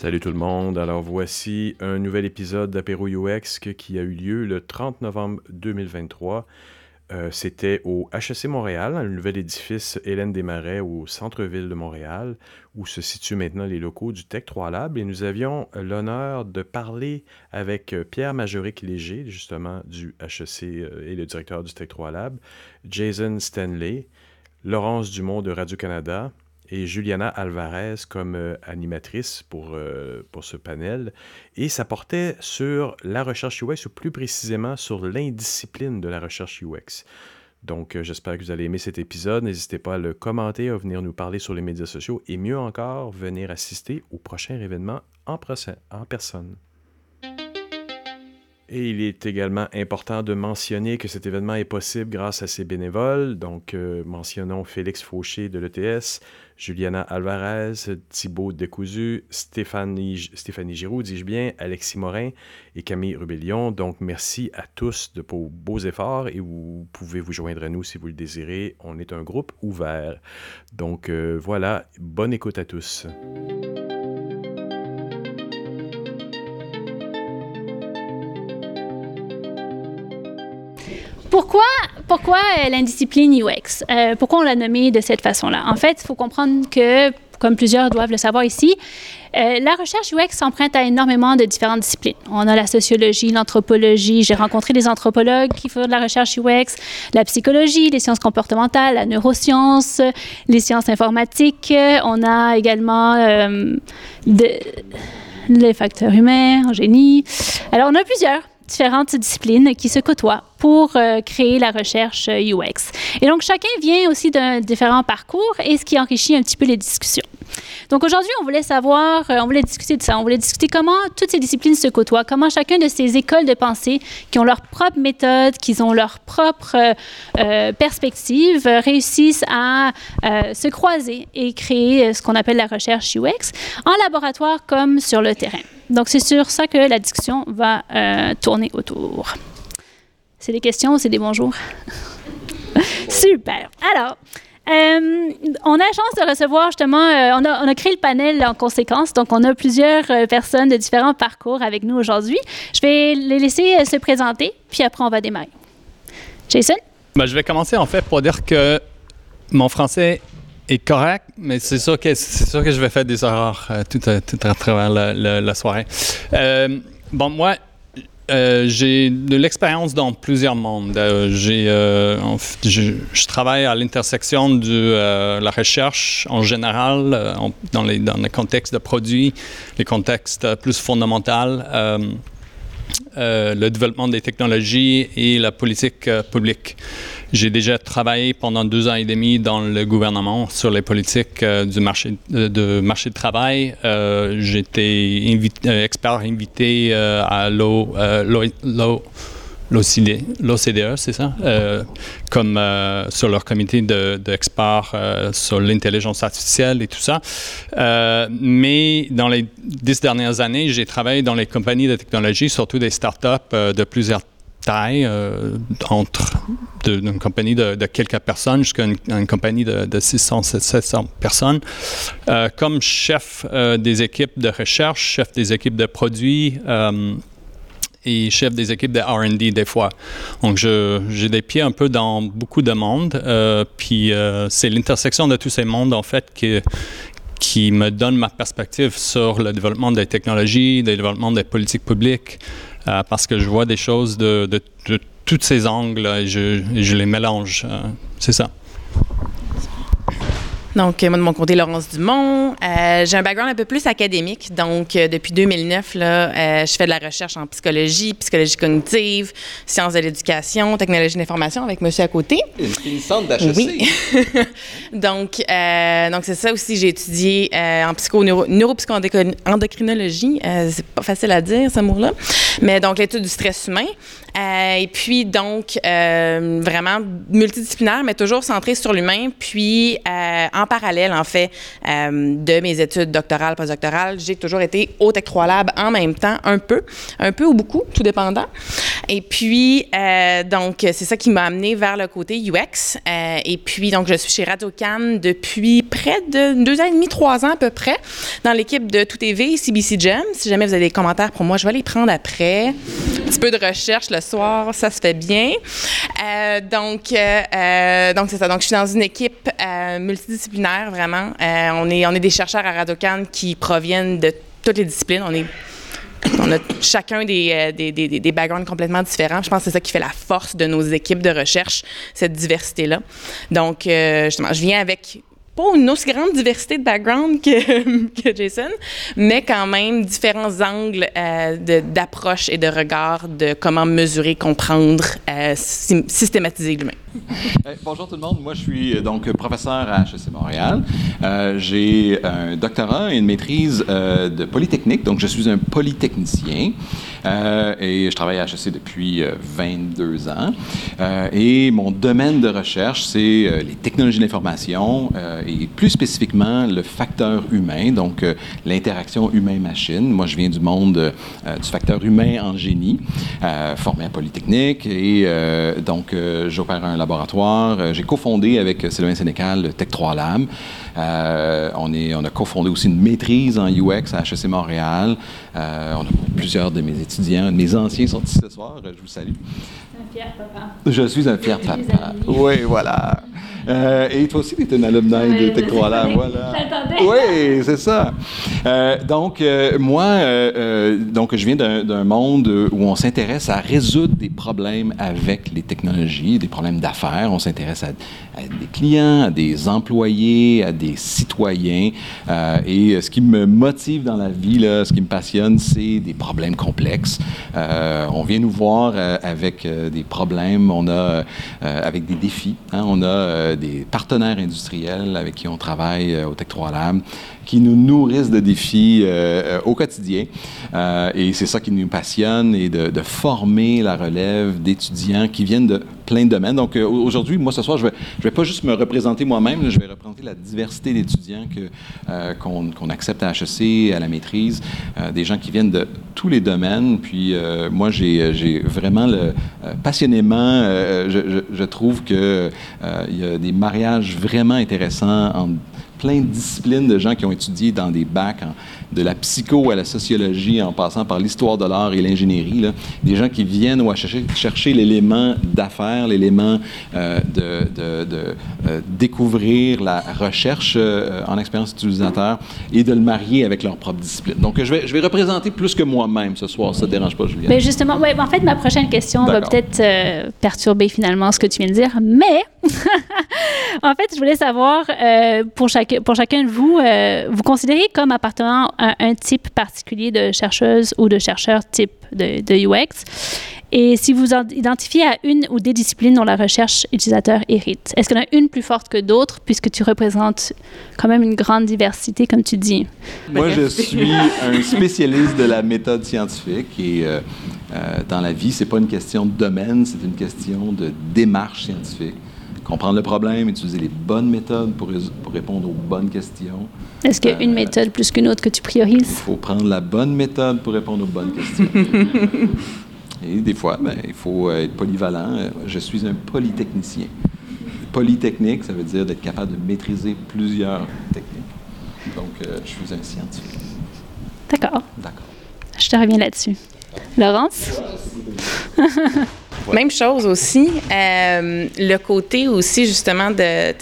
Salut tout le monde. Alors voici un nouvel épisode d'Apéro UX qui a eu lieu le 30 novembre 2023. Euh, c'était au HEC Montréal, le nouvel édifice Hélène Desmarais au centre-ville de Montréal, où se situent maintenant les locaux du Tech 3 Lab. Et nous avions l'honneur de parler avec euh, Pierre Majoric Léger, justement du HEC euh, et le directeur du Tech 3 Lab, Jason Stanley, Laurence Dumont de Radio-Canada, et Juliana Alvarez comme euh, animatrice pour, euh, pour ce panel. Et ça portait sur la recherche UX, ou plus précisément sur l'indiscipline de la recherche UX. Donc, euh, j'espère que vous allez aimer cet épisode. N'hésitez pas à le commenter, à venir nous parler sur les médias sociaux et mieux encore, venir assister au prochain événement en, en personne. Et il est également important de mentionner que cet événement est possible grâce à ses bénévoles. Donc, mentionnons Félix Fauché de l'ETS, Juliana Alvarez, Thibaut Decousu, Stéphanie, Giroud, dis-je bien, Alexis Morin et Camille Rubellion. Donc, merci à tous de vos beaux efforts et vous pouvez vous joindre à nous si vous le désirez. On est un groupe ouvert. Donc, euh, voilà, bonne écoute à tous. Pourquoi, pourquoi euh, l'indiscipline UX? Euh, pourquoi on l'a nommée de cette façon-là? En fait, il faut comprendre que, comme plusieurs doivent le savoir ici, euh, la recherche UX s'emprunte à énormément de différentes disciplines. On a la sociologie, l'anthropologie. J'ai rencontré des anthropologues qui font de la recherche UX, la psychologie, les sciences comportementales, la neuroscience, les sciences informatiques. On a également les facteurs humains, en génie. Alors, on a plusieurs différentes disciplines qui se côtoient pour euh, créer la recherche UX. Euh, et donc, chacun vient aussi d'un différent parcours et ce qui enrichit un petit peu les discussions. Donc aujourd'hui, on voulait savoir, euh, on voulait discuter de ça, on voulait discuter comment toutes ces disciplines se côtoient, comment chacun de ces écoles de pensée qui ont leur propre méthode, qui ont leur propre perspective, réussissent à se croiser et créer ce qu'on appelle la recherche UX en laboratoire comme sur le terrain. Donc c'est sur ça que la discussion va tourner autour. C'est des questions c'est des bonjours? Super. Alors, euh, on a la chance de recevoir justement, euh, on, a, créé le panel en conséquence, donc on a plusieurs euh, personnes de différents parcours avec nous aujourd'hui. Je vais les laisser se présenter, puis après on va démarrer. Jason? Ben, je vais commencer en fait pour dire que mon français est correct, mais c'est sûr que c'est sûr que je vais faire des erreurs tout, à, tout, à, travers la, soirée. bon, moi, euh, j'ai de l'expérience dans plusieurs mondes. Euh, j'ai, euh, je, travaille à l'intersection de la recherche en général, dans, les, dans les contextes de produits, les contextes plus fondamentaux, le développement des technologies et la politique publique. J'ai déjà travaillé pendant deux ans et demi dans le gouvernement sur les politiques euh, du marché de, marché de travail. Euh, J'étais euh, expert invité euh, à l'OCDE, c'est ça, comme sur leur comité d'experts sur l'intelligence artificielle et tout ça. mais dans les dix dernières années, j'ai travaillé dans les compagnies de technologie, surtout des startups de plusieurs euh, entre une compagnie de, quelques personnes jusqu'à une, compagnie de, 600, 700 personnes, euh, comme chef euh, des équipes de recherche, chef des équipes de produits et chef des équipes de RD des fois. Donc, j'ai des pieds un peu dans beaucoup de mondes. puis, c'est l'intersection de tous ces mondes, en fait, qui me donne ma perspective sur le développement des technologies, le développement des politiques publiques, euh, parce que je vois des choses de, de, tous ces angles et je, et je les mélange. Euh, c'est ça. Donc, moi, de mon côté, Laurence Dumont. Euh, j'ai un background un peu plus académique. Donc, euh, depuis 2009, là, euh, je fais de la recherche en psychologie, psychologie cognitive, sciences de l'éducation, technologie de l'information avec monsieur à côté. Une finissante d'HEC. Oui. donc, donc c'est ça aussi. J'ai étudié en psycho, neuro, neuropsychoendocrinologie. c'est pas facile à dire, ce mot-là. Mais donc, l'étude du stress humain. Euh, et puis, donc, euh, vraiment multidisciplinaire, mais toujours centré sur l'humain. Puis, euh, en parallèle, en fait, de mes études doctorales, postdoctorales, j'ai toujours été au Tech 3 Lab en même temps, un peu, un peu ou beaucoup, tout dépendant. Et puis, donc, c'est ça qui m'a amené vers le côté UX. et puis, donc, je suis chez Radio-Can depuis près de deux ans et demi, trois ans à peu près, dans l'équipe de Tout TV, CBC Gem. Si jamais vous avez des commentaires pour moi, je vais les prendre après. Un petit peu de recherche le soir, ça se fait bien. Euh, donc, euh, euh, donc c'est ça. Donc, je suis dans une équipe multidisciplinaire, vraiment. on, est, on est des chercheurs à Radocan qui proviennent de toutes les disciplines. On est on a chacun des, des, des, des, backgrounds complètement différents. Je pense que c'est ça qui fait la force de nos équipes de recherche, cette diversité-là. Donc, justement, je viens avec pas une aussi grande diversité de background que, Jason, mais quand même différents angles euh, d'approche et de regard de comment mesurer, comprendre, euh, systématiser l'humain. Bonjour tout le monde. Moi, je suis euh, donc professeur à HEC Montréal. Euh, j'ai un doctorat et une maîtrise euh, de polytechnique, donc je suis un polytechnicien et je travaille à HEC depuis 22 ans. et mon domaine de recherche, c'est les technologies de l'information et plus spécifiquement le facteur humain, donc l'interaction humain-machine. Moi, je viens du monde du facteur humain en génie, formé à Polytechnique et donc j'opère un laboratoire. Euh, j'ai cofondé avec Sylvain Sénécal Tech 3 Lab. Euh, on, est, on a cofondé aussi une maîtrise en UX à HEC Montréal. Euh, on a plusieurs de mes étudiants, mes anciens sont ici ce soir. Je vous salue. Un fier papa. Je suis un fier papa. Oui, voilà. Euh, et toi aussi, tu es une alumni de Tech 3 Lab. Voilà. Oui, c'est ça. Euh, donc, euh, moi, donc, je viens d'un monde où on s'intéresse à résoudre des problèmes avec les technologies, des problèmes d'affaires. On s'intéresse à, des clients, à des employés, à des citoyens. et ce qui me motive dans la vie, là, ce qui me passionne, c'est des problèmes complexes. on vient nous voir avec des problèmes, on a avec des défis. Hein, on a des partenaires industriels avec qui on travaille euh, au Tech 3 Lab, qui nous nourrissent de défis euh, euh, au quotidien. et c'est ça qui nous passionne, et de, former la relève d'étudiants qui viennent de plein de domaines. Donc aujourd'hui, moi ce soir, je vais, je vais pas juste me représenter moi-même, je vais représenter la diversité d'étudiants qu'on, accepte à HEC, à la maîtrise, des gens qui viennent de tous les domaines. Puis moi, j'ai, vraiment passionnément, je, trouve qu'il il y a des mariage vraiment intéressant entre plein de disciplines de gens qui ont étudié dans des bacs de la psycho à la sociologie, en passant par l'histoire de l'art et l'ingénierie. Des gens qui viennent chercher, chercher l'élément d'affaires, l'élément euh, de, euh, découvrir la recherche euh, en expérience utilisateur et de le marier avec leur propre discipline. Donc, je vais, je vais représenter plus que moi-même ce soir. Ça ne dérange pas, Julien? Mais justement, ouais, en fait, ma prochaine question va peut-être perturber finalement ce que tu viens de dire, mais en fait, je voulais savoir, pour, chaque, pour chacun de vous, vous considérez comme appartenant un, type particulier de chercheuse ou de chercheur type de, UX. Et si vous identifiez à une ou des disciplines dont la recherche utilisateur hérite, est-ce qu'il y en a une plus forte que d'autres, puisque tu représentes quand même une grande diversité, comme tu dis? Moi, je suis un spécialiste de la méthode scientifique et euh, euh, dans la vie, c'est pas une question de domaine, c'est une question de démarche scientifique comprendre le problème, utiliser les bonnes méthodes pour, pour répondre aux bonnes questions. Est-ce qu'il y a une euh, méthode plus qu'une autre que tu priorises? Il faut prendre la bonne méthode pour répondre aux bonnes questions. Et des fois, ben, il faut être polyvalent. Je suis un polytechnicien. Polytechnique, ça veut dire d'être capable de maîtriser plusieurs techniques. Donc, euh, je suis un scientifique. D'accord. D'accord. Je te reviens là-dessus. Laurence? Même chose aussi, euh, le côté aussi justement de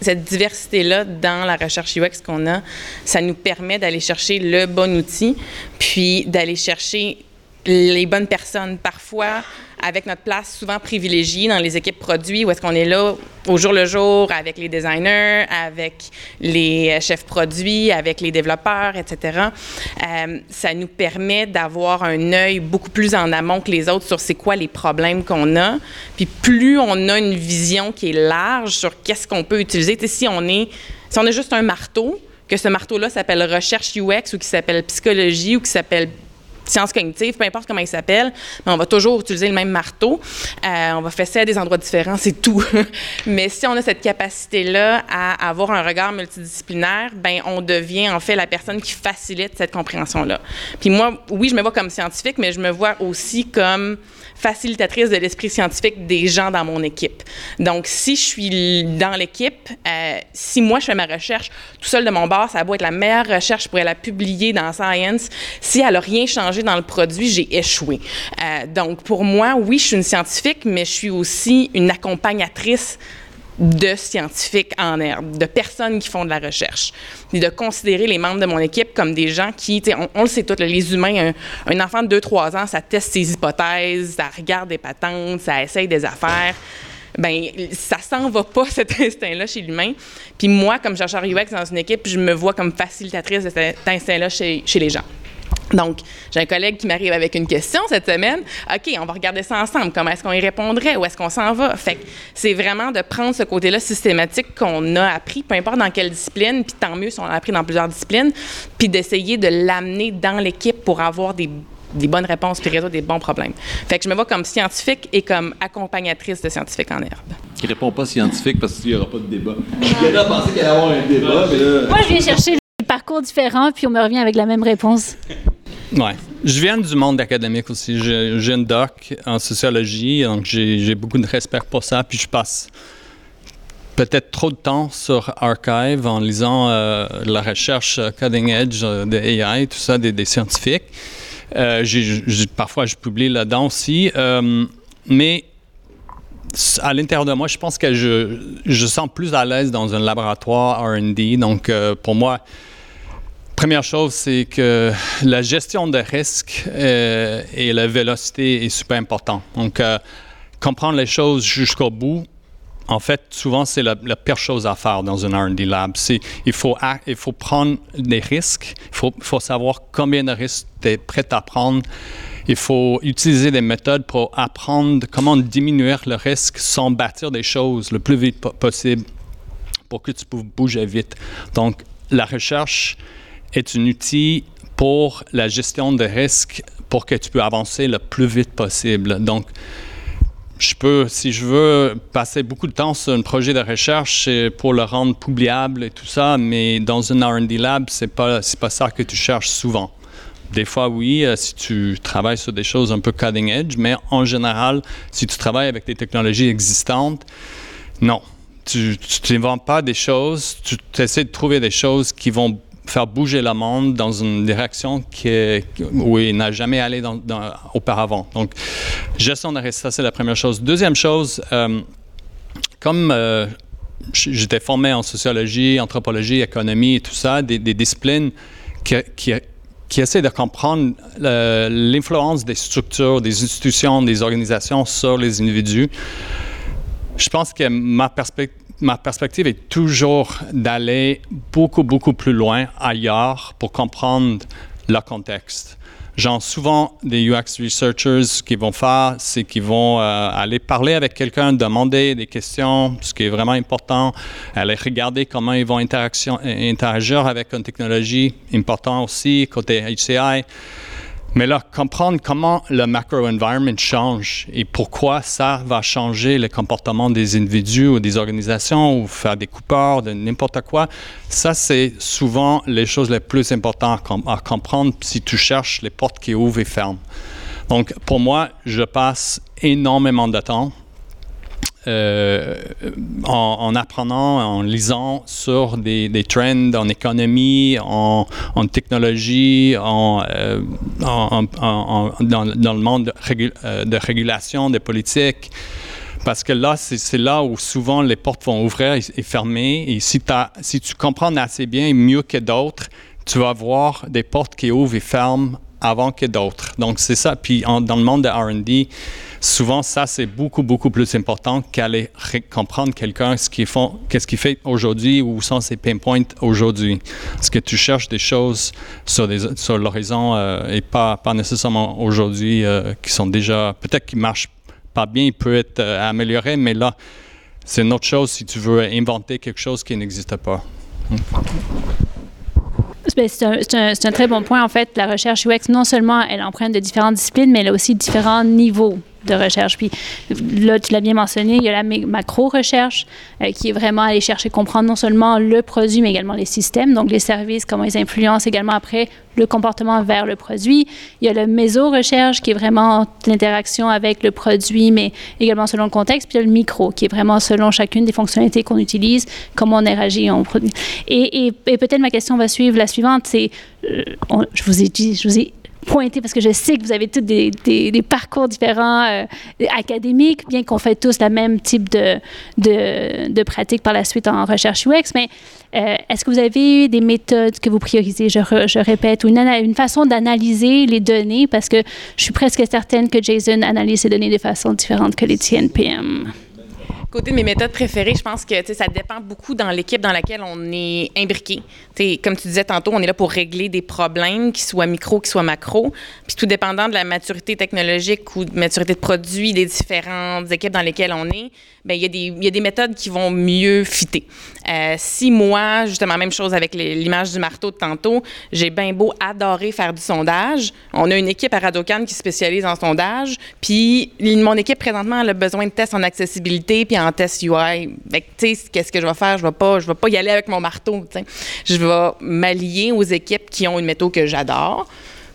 cette diversité-là dans la recherche UX qu'on a, ça nous permet d'aller chercher le bon outil, puis d'aller chercher les bonnes personnes. Parfois, avec notre place souvent privilégiée dans les équipes produits, où est-ce qu'on est là au jour le jour avec les designers, avec les chefs produits, avec les développeurs, etc. Euh, ça nous permet d'avoir un œil beaucoup plus en amont que les autres sur c'est quoi les problèmes qu'on a. Puis plus on a une vision qui est large sur qu'est-ce qu'on peut utiliser. si on est, si on a juste un marteau, que ce marteau-là s'appelle recherche UX ou qui s'appelle psychologie ou qui s'appelle sciences cognitives, peu importe comment ils s'appellent, mais on va toujours utiliser le même marteau. Euh, on va fesser à des endroits différents, c'est tout. mais si on a cette capacité-là à avoir un regard multidisciplinaire, ben on devient en fait la personne qui facilite cette compréhension-là. Puis moi, oui, je me vois comme scientifique, mais je me vois aussi comme facilitatrice de l'esprit scientifique des gens dans mon équipe. Donc, si je suis dans l'équipe, euh, si moi je fais ma recherche tout seul de mon bord, ça va être la meilleure recherche pour la publier dans Science. Si elle n'a rien changé dans le produit, j'ai échoué. Euh, donc, pour moi, oui, je suis une scientifique, mais je suis aussi une accompagnatrice de scientifiques en herbe, de personnes qui font de la recherche, et de considérer les membres de mon équipe comme des gens qui, on, on le sait tous, les humains, un, enfant de 2-3 ans, ça teste ses hypothèses, ça regarde des patentes, ça essaye des affaires. Ben, ça s'en va pas cet instinct-là chez l'humain. Puis moi, comme chercheur UX dans une équipe, je me vois comme facilitatrice de cet instinct-là chez, chez les gens. Donc, j'ai un collègue qui m'arrive avec une question cette semaine. OK, on va regarder ça ensemble. Comment est-ce qu'on y répondrait? Où est-ce qu'on s'en va? Fait que c'est vraiment de prendre ce côté-là systématique qu'on a appris, peu importe dans quelle discipline, puis tant mieux si on l'a appris dans plusieurs disciplines, puis d'essayer de l'amener dans l'équipe pour avoir des bonnes réponses puis résoudre des bons problèmes. Fait que je me vois comme scientifique et comme accompagnatrice de scientifiques en herbe. Qui répond pas scientifique parce qu'il n'y aura pas de débat. Je viens penser qu'il allait y avoir un débat, mais là... Moi, je viens chercher parcours différents, puis on me revient avec la même réponse. Ouais. Je viens du monde académique aussi. J'ai une doc en sociologie, donc j'ai beaucoup de respect pour ça. Puis je passe peut-être trop de temps sur Archive en lisant euh, la recherche cutting edge euh, de AI, tout ça, des, scientifiques. Euh, parfois, je publie là-dedans aussi. mais à l'intérieur de moi, je pense que je, je sens plus à l'aise dans un laboratoire RD. Donc, pour moi, Première chose, c'est que la gestion de risque euh, et la vélocité est super important. Donc, euh, comprendre les choses jusqu'au bout, en fait, souvent, c'est la, pire chose à faire dans un R&D lab. Il faut, il faut prendre des risques, il faut, faut savoir combien de risques tu es prêt à prendre. Il faut utiliser des méthodes pour apprendre comment diminuer le risque sans bâtir des choses le plus vite possible pour que tu puisses bouger vite. Donc, la recherche, est un outil pour la gestion de risques pour que tu peux avancer le plus vite possible. Donc, je peux, si je veux, passer beaucoup de temps sur un projet de recherche pour le rendre publiable et tout ça, mais dans un R&D lab, c'est pas pas ça que tu cherches souvent. Des fois, oui, euh, si tu travailles sur des choses un peu cutting edge, mais en général, si tu travailles avec des technologies existantes, non. Tu n'inventes pas des choses, tu essaies de trouver des choses qui vont faire bouger le monde dans une direction qui où il n'a jamais allé auparavant. Donc, gestion de risque, ça c'est la première chose. Deuxième chose, euh, comme euh, j'étais formé en sociologie, anthropologie, économie et tout ça, des, disciplines qui, qui, essaient de comprendre l'influence des structures, des institutions, des organisations sur les individus. Je pense que ma perspective ma perspective est toujours d'aller beaucoup, beaucoup plus loin ailleurs pour comprendre le contexte. Genre, souvent, des UX researchers qui vont faire, c'est qu'ils vont euh, aller parler avec quelqu'un, demander des questions, ce qui est vraiment important, aller regarder comment ils vont interagir avec une technologie, important aussi, côté HCI. Mais là, comprendre comment le macro-environment change et pourquoi ça va changer le comportement des individus ou des organisations ou faire des coupeurs de n'importe quoi, ça, c'est souvent les choses les plus importantes à comprendre si tu cherches les portes qui ouvrent et ferment. Donc, pour moi, je passe énormément de temps euh, en, apprenant, en lisant sur des, trends en économie, en, technologie, euh, en, dans, le monde de, euh, de, régulation, de politique. Parce que là, c'est là où souvent les portes vont ouvrir et, fermer. Et si, tu comprends assez bien, mieux que d'autres, tu vas voir des portes qui ouvrent et ferment avant que d'autres. Donc, c'est ça. Puis, dans le monde de RD, souvent, ça, c'est beaucoup, beaucoup plus important qu'aller comprendre quelqu'un, ce qu'est-ce qu'il fait aujourd'hui, ou sont ses pain points aujourd'hui. Parce que tu cherches des choses sur, l'horizon euh, et pas, nécessairement aujourd'hui, euh, qui sont déjà, peut-être qui marchent pas bien, il peut être euh, amélioré, mais là, c'est une autre chose si tu veux inventer quelque chose qui n'existe pas c'est un, un, très bon point. En fait, la recherche UX, non seulement elle emprunte de différentes disciplines, mais elle a aussi différents niveaux de recherche. Puis là, tu l'as bien mentionné, il y a la macro-recherche euh, qui est vraiment aller chercher, comprendre non seulement le produit, mais également les systèmes, donc les services, comment ils influencent également après le comportement vers le produit. Il y a le méso-recherche qui est vraiment l'interaction avec le produit, mais également selon le contexte. Puis il y a le micro qui est vraiment selon chacune des fonctionnalités qu'on utilise, comment on réagit on produit. Et, peut-être ma question va suivre la suivante, c'est, euh, je vous ai dit, je vous ai pointer parce que je sais que vous avez tous des, parcours différents euh, académiques, bien qu'on fait tous le même type de, de, pratique par la suite en recherche UX, mais euh, est-ce que vous avez des méthodes que vous priorisez, je, répète, ou une, une façon d'analyser les données, parce que je suis presque certaine que Jason analyse ces données de façon différente que les TNPM. Côté de mes méthodes préférées, je pense que ça dépend beaucoup dans l'équipe dans laquelle on est imbriqué. comme tu disais tantôt, on est là pour régler des problèmes, qui soient micro, qui soient macro. Puis tout dépendant de la maturité technologique ou de maturité de produit des différentes équipes dans lesquelles on est, il, y a des, il y a des méthodes qui vont mieux fitter. Euh, si moi, justement, même chose avec l'image du marteau de tantôt, j'ai bien beau adorer faire du sondage. On a une équipe à Radocan qui spécialise en sondage. Puis mon équipe présentement a besoin de tests en accessibilité puis en tests UI. Tu sais, qu'est-ce que je vais faire? Je vais, vais pas y aller avec mon marteau. Je vais m'allier aux équipes qui ont une méthode que j'adore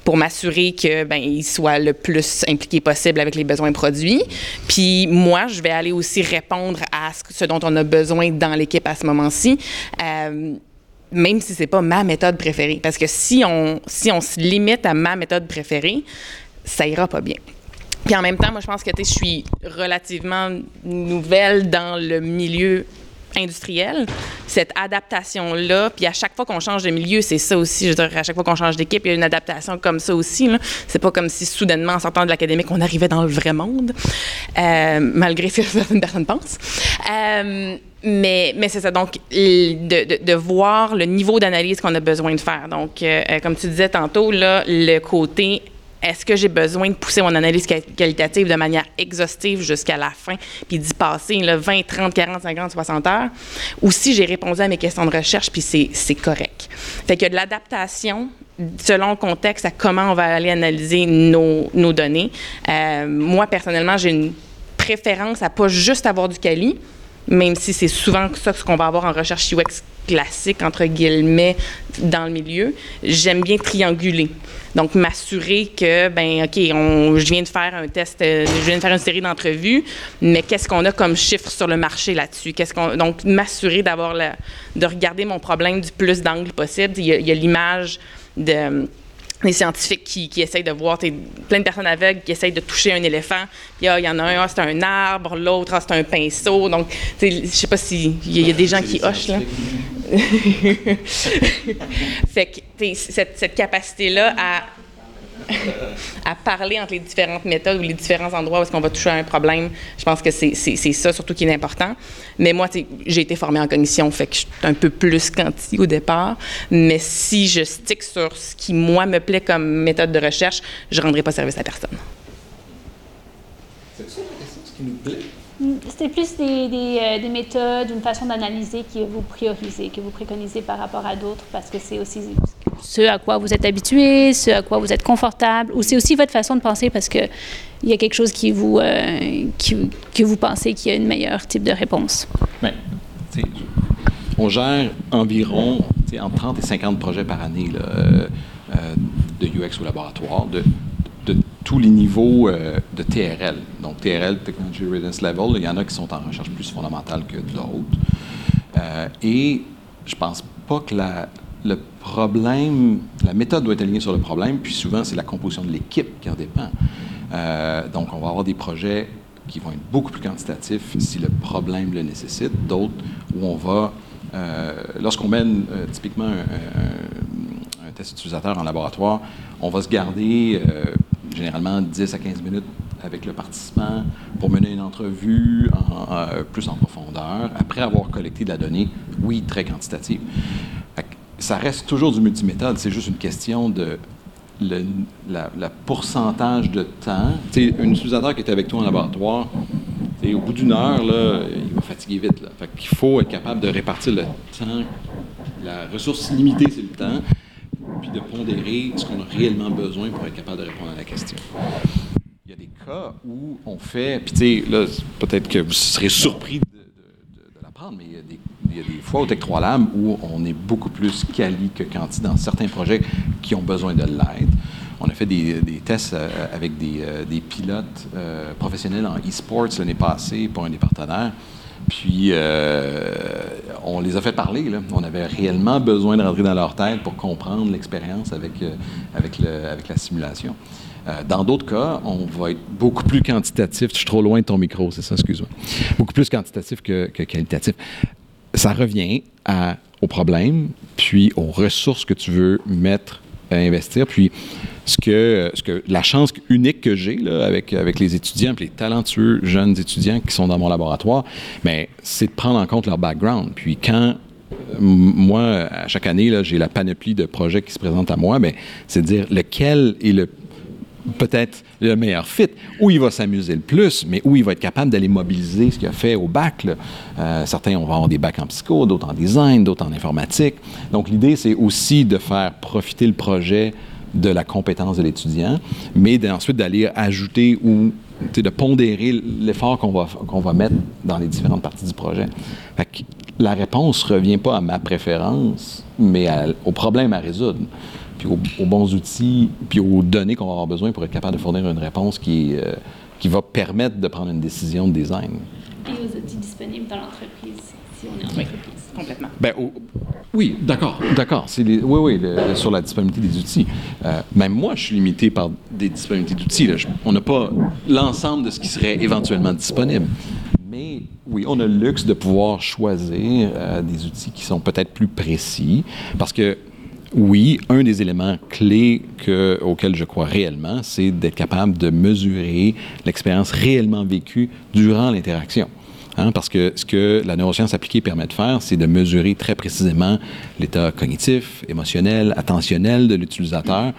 pour m'assurer que ben ils soient le plus impliqués possible avec les besoins produits. Puis moi, je vais aller aussi répondre à ce dont on a besoin dans l'équipe à ce moment-ci. Euh, même si c'est pas ma méthode préférée. Parce que si on, si on se limite à ma méthode préférée, ça ira pas bien. Puis en même temps, moi, je pense que je suis relativement nouvelle dans le milieu industriel, cette adaptation-là, puis à chaque fois qu'on change de milieu, c'est ça aussi. À chaque fois qu'on change d'équipe, il y a une adaptation comme ça aussi. C'est pas comme si soudainement, en sortant de l'académique, on arrivait dans le vrai monde, euh, malgré ce que certaines personnes pensent. Euh, mais, mais c'est ça. Donc, de, de, voir le niveau d'analyse qu'on a besoin de faire. Donc, euh, comme tu disais tantôt, là, le côté est-ce que j'ai besoin de pousser mon analyse qualitative de manière exhaustive jusqu'à la fin, puis d'y passer là, 20, 30, 40, 50, 60 heures, ou si j'ai répondu à mes questions de recherche, puis c'est correct? Fait que de l'adaptation selon le contexte à comment on va aller analyser nos, nos données. Euh, moi, personnellement, j'ai une préférence à pas juste avoir du quali, même si c'est souvent ça ce qu'on va avoir en recherche UX classique, entre guillemets, dans le milieu. J'aime bien trianguler. Donc, m'assurer que, ben OK, je viens de faire un test, euh, je viens de faire une série d'entrevues, mais qu'est-ce qu'on a comme chiffre sur le marché là-dessus? Qu'est-ce qu'on, donc, m'assurer d'avoir de regarder mon problème du plus d'angles possible. Il y a, l'image de des scientifiques qui, qui, essayent de voir plein de personnes aveugles qui essayent de toucher un éléphant. Il y, y en a un, ah, c'est un arbre, l'autre, ah, c'est un pinceau. Donc, je sais pas s'il y, a des gens qui hochent là. fait que cette, cette capacité-là à, à parler entre les différentes méthodes ou les différents endroits où est-ce qu'on va toucher à un problème, je pense que c'est ça surtout qui est important. Mais moi, j'ai été formée en cognition, fait que je suis un peu plus quanti au départ. Mais si je stick sur ce qui, moi, me plaît comme méthode de recherche, je ne rendrai pas service à personne. C'est ça la question, ce qui nous plaît? C'était plus euh, des, méthodes, une façon d'analyser que vous priorisez, que vous préconisez par rapport à d'autres, parce que c'est aussi ce à quoi vous êtes habitué, ce à quoi vous êtes confortable, ou c'est aussi votre façon de penser parce que il y a quelque chose qui vous, euh, qui, que vous pensez qu'il y a une meilleure type de réponse. Bien, on gère environ entre 30 et 50 projets par année là, euh, de UX au laboratoire, de de tous les niveaux euh, de TRL. Donc, TRL, Technology Readiness Level, il y en a qui sont en recherche plus fondamentale que d'autres. Euh, et je pense pas que le problème, la méthode doit être alignée sur le problème, puis souvent, c'est la composition de l'équipe qui en dépend. Euh, donc, on va avoir des projets qui vont être beaucoup plus quantitatifs si le problème le nécessite, d'autres où on va, lorsqu'on mène typiquement un, test utilisateur en laboratoire, on va se garder généralement 10 à 15 minutes avec le participant pour mener une entrevue en, plus en profondeur, après avoir collecté de la donnée, oui, très quantitative. Ça reste toujours du multiméthode, c'est juste une question de le la, pourcentage de temps. sais, un utilisateur qui est avec toi en laboratoire, au bout d'une heure, là, il va fatiguer vite. Là. faut être capable de répartir le temps. La ressource limitée, c'est le temps puis de pondérer ce qu'on a réellement besoin pour être capable de répondre à la question. Il y a des cas où on fait, puis tu sais, là, peut-être que vous serez surpris de, l'apprendre, mais il y, a des, fois au Tech 3 Lab où on est beaucoup plus quali que quanti dans certains projets qui ont besoin de l'aide. On a fait des, tests euh, avec des, euh, pilotes euh, professionnels en e-sports l'année passée pour un des partenaires. Puis, on les a fait parler. On avait réellement besoin de rentrer dans leur tête pour comprendre l'expérience avec, euh, avec, la simulation. Euh, dans d'autres cas, on va être beaucoup plus quantitatif. Je suis trop loin de ton micro, c'est ça, excuse-moi. Beaucoup plus quantitatif que, qualitatif. Ça revient au problème, puis aux ressources que tu veux mettre investir. Puis, ce que, ce que la chance unique que j'ai avec, avec les étudiants, les talentueux jeunes étudiants qui sont dans mon laboratoire, mais c'est de prendre en compte leur background. Puis quand moi, à chaque année, j'ai la panoplie de projets qui se présentent à moi, mais c'est de dire lequel est le peut-être le meilleur fit, où il va s'amuser le plus, mais où il va être capable d'aller mobiliser ce qu'il a fait au bac. Euh, certains, on va avoir des bacs en psycho, d'autres en design, d'autres en informatique. Donc, l'idée, c'est aussi de faire profiter le projet de la compétence de l'étudiant, mais ensuite d'aller ajouter ou de pondérer l'effort qu'on va, qu'on va mettre dans les différentes parties du projet. la réponse ne revient pas à ma préférence, mais au problème à résoudre, puis aux, bons outils, puis aux données qu'on va avoir besoin pour être capable de fournir une réponse qui, euh, qui va permettre de prendre une décision de design. Et aux outils disponibles dans l'entreprise, si on est en entreprise? Complètement. Ben, oui, d'accord, d'accord. oui, oui, sur la disponibilité des outils. Euh, même moi, je suis limité par des disponibilités d'outils. on n'a pas l'ensemble de ce qui serait éventuellement disponible. Mais oui, on a le luxe de pouvoir choisir euh, des outils qui sont peut-être plus précis parce que oui, un des éléments clés que, auxquels je crois réellement, c'est d'être capable de mesurer l'expérience réellement vécue durant l'interaction. Hein, parce que ce que la neuroscience appliquée permet de faire, c'est de mesurer très précisément l'état cognitif, émotionnel, attentionnel de l'utilisateur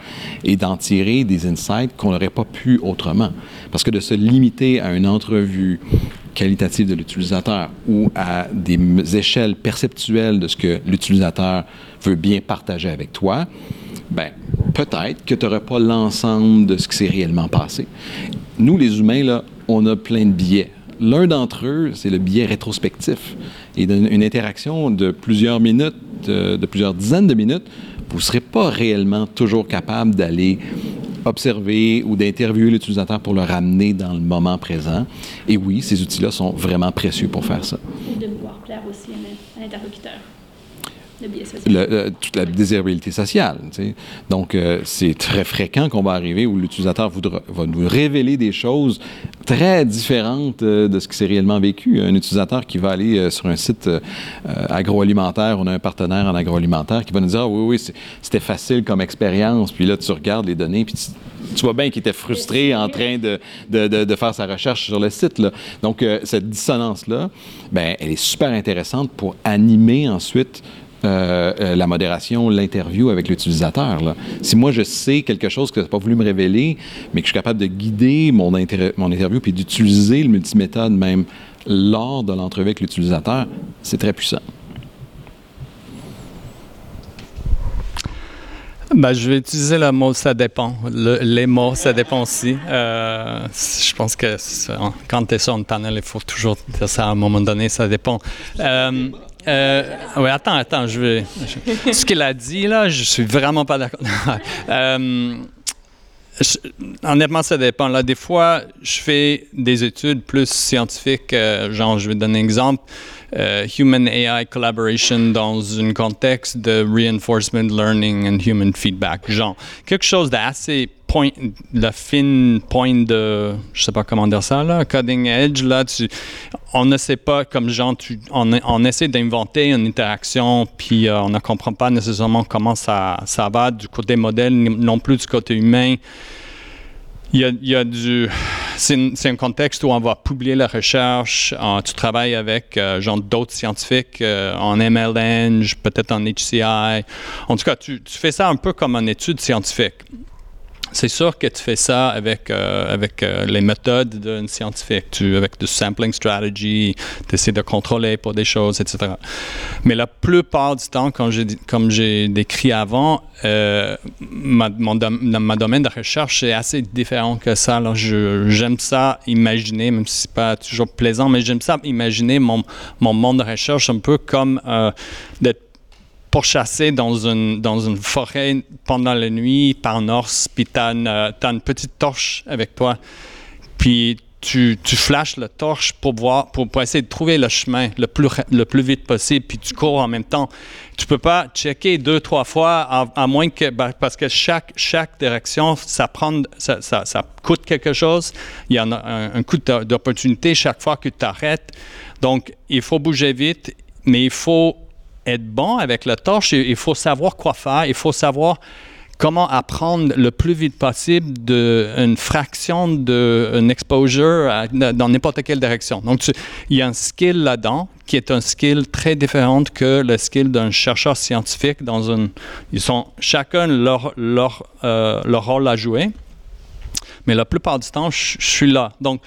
et d'en tirer des insights qu'on n'aurait pas pu autrement. Parce que de se limiter à une entrevue qualitative de l'utilisateur ou à des échelles perceptuelles de ce que l'utilisateur veut bien partager avec toi, ben peut-être que tu n'aurais pas l'ensemble de ce qui s'est réellement passé. Nous, les humains, là, on a plein de biais L'un d'entre eux, c'est le biais rétrospectif. Et dans une interaction de plusieurs minutes, de, plusieurs dizaines de minutes, vous ne serez pas réellement toujours capable d'aller observer ou d'interviewer l'utilisateur pour le ramener dans le moment présent. Et oui, ces outils-là sont vraiment précieux pour faire ça. Et de aussi à l'interlocuteur toute la désirabilité sociale. Donc, euh, c'est très fréquent qu'on va arriver où l'utilisateur va nous révéler des choses très différentes euh, de ce qui s'est réellement vécu. Un utilisateur qui va aller euh, sur un site agroalimentaire, on a un partenaire en agroalimentaire qui va nous dire ah, oui, oui, c'était facile comme expérience. Puis là, tu regardes les données, puis tu, vois bien qu'il était frustré en train de, de, de, faire sa recherche sur le site. Là. Donc, cette dissonance-là, ben, elle est super intéressante pour animer ensuite euh, euh, la modération, l'interview avec l'utilisateur. Si moi, je sais quelque chose que je n'ai pas voulu me révéler, mais que je suis capable de guider mon, mon interview puis d'utiliser le multiméthode même lors de l'entrevue avec l'utilisateur, c'est très puissant. Ben, je vais utiliser le mot ça dépend. les mots, ça dépend aussi. Euh, je pense que quand tu es sur un panel, il faut toujours dire ça à un moment donné, ça dépend. Oui, attends, attends, je vais. Ce qu'il a dit, là, je suis vraiment pas d'accord. euh, honnêtement, ça dépend. Là, des fois, je fais des études plus scientifiques. Euh, genre, je vais donner un exemple. Euh, human AI collaboration dans un contexte de reinforcement learning and human feedback. Genre, quelque chose d'assez point, la fine pointe de, je sais pas comment dire ça, là, cutting edge, là, on ne sait pas, comme genre, on essaie d'inventer une interaction, puis euh, on ne comprend pas nécessairement comment ça, ça va du côté modèle, non plus du côté humain. Il y a, du. C'est un contexte où on va publier la recherche. tu travailles avec euh, genre d'autres scientifiques euh, en MLN, peut-être en HCI. En tout cas, tu, tu, fais ça un peu comme une étude scientifique. C'est sûr que tu fais ça avec, euh, avec euh, les méthodes d'un scientifique, tu, avec du sampling strategy, tu essaies de contrôler pour des choses, etc. Mais la plupart du temps, comme j'ai, décrit avant, euh, mon ma domaine de recherche est assez différent que ça. Alors j'aime ça imaginer, même si c'est pas toujours plaisant, mais j'aime ça imaginer mon, mon monde de recherche un peu comme d'être chasser dans une, dans une forêt pendant la nuit par un ours, puis tu as, une petite torche avec toi. Puis tu, tu flashes la torche pour, voir, pour, pour, essayer de trouver le chemin le plus, le plus vite possible, puis tu cours en même temps. Tu peux pas checker deux, trois fois, à, moins que, ben, parce que chaque, chaque direction, ça, prend, ça, ça, ça coûte quelque chose. Il y a un, un coût d'opportunité chaque fois que tu t'arrêtes. Donc, il faut bouger vite, mais il faut être bon avec la torche, il faut savoir quoi faire, il faut savoir comment apprendre le plus vite possible d'une fraction d'une exposure dans n'importe quelle direction. Donc, il y a un skill là-dedans qui est un skill très différent que le skill d'un chercheur scientifique dans une... Ils sont chacun leur, leur, euh, leur rôle à jouer, mais la plupart du temps, je suis là. Donc,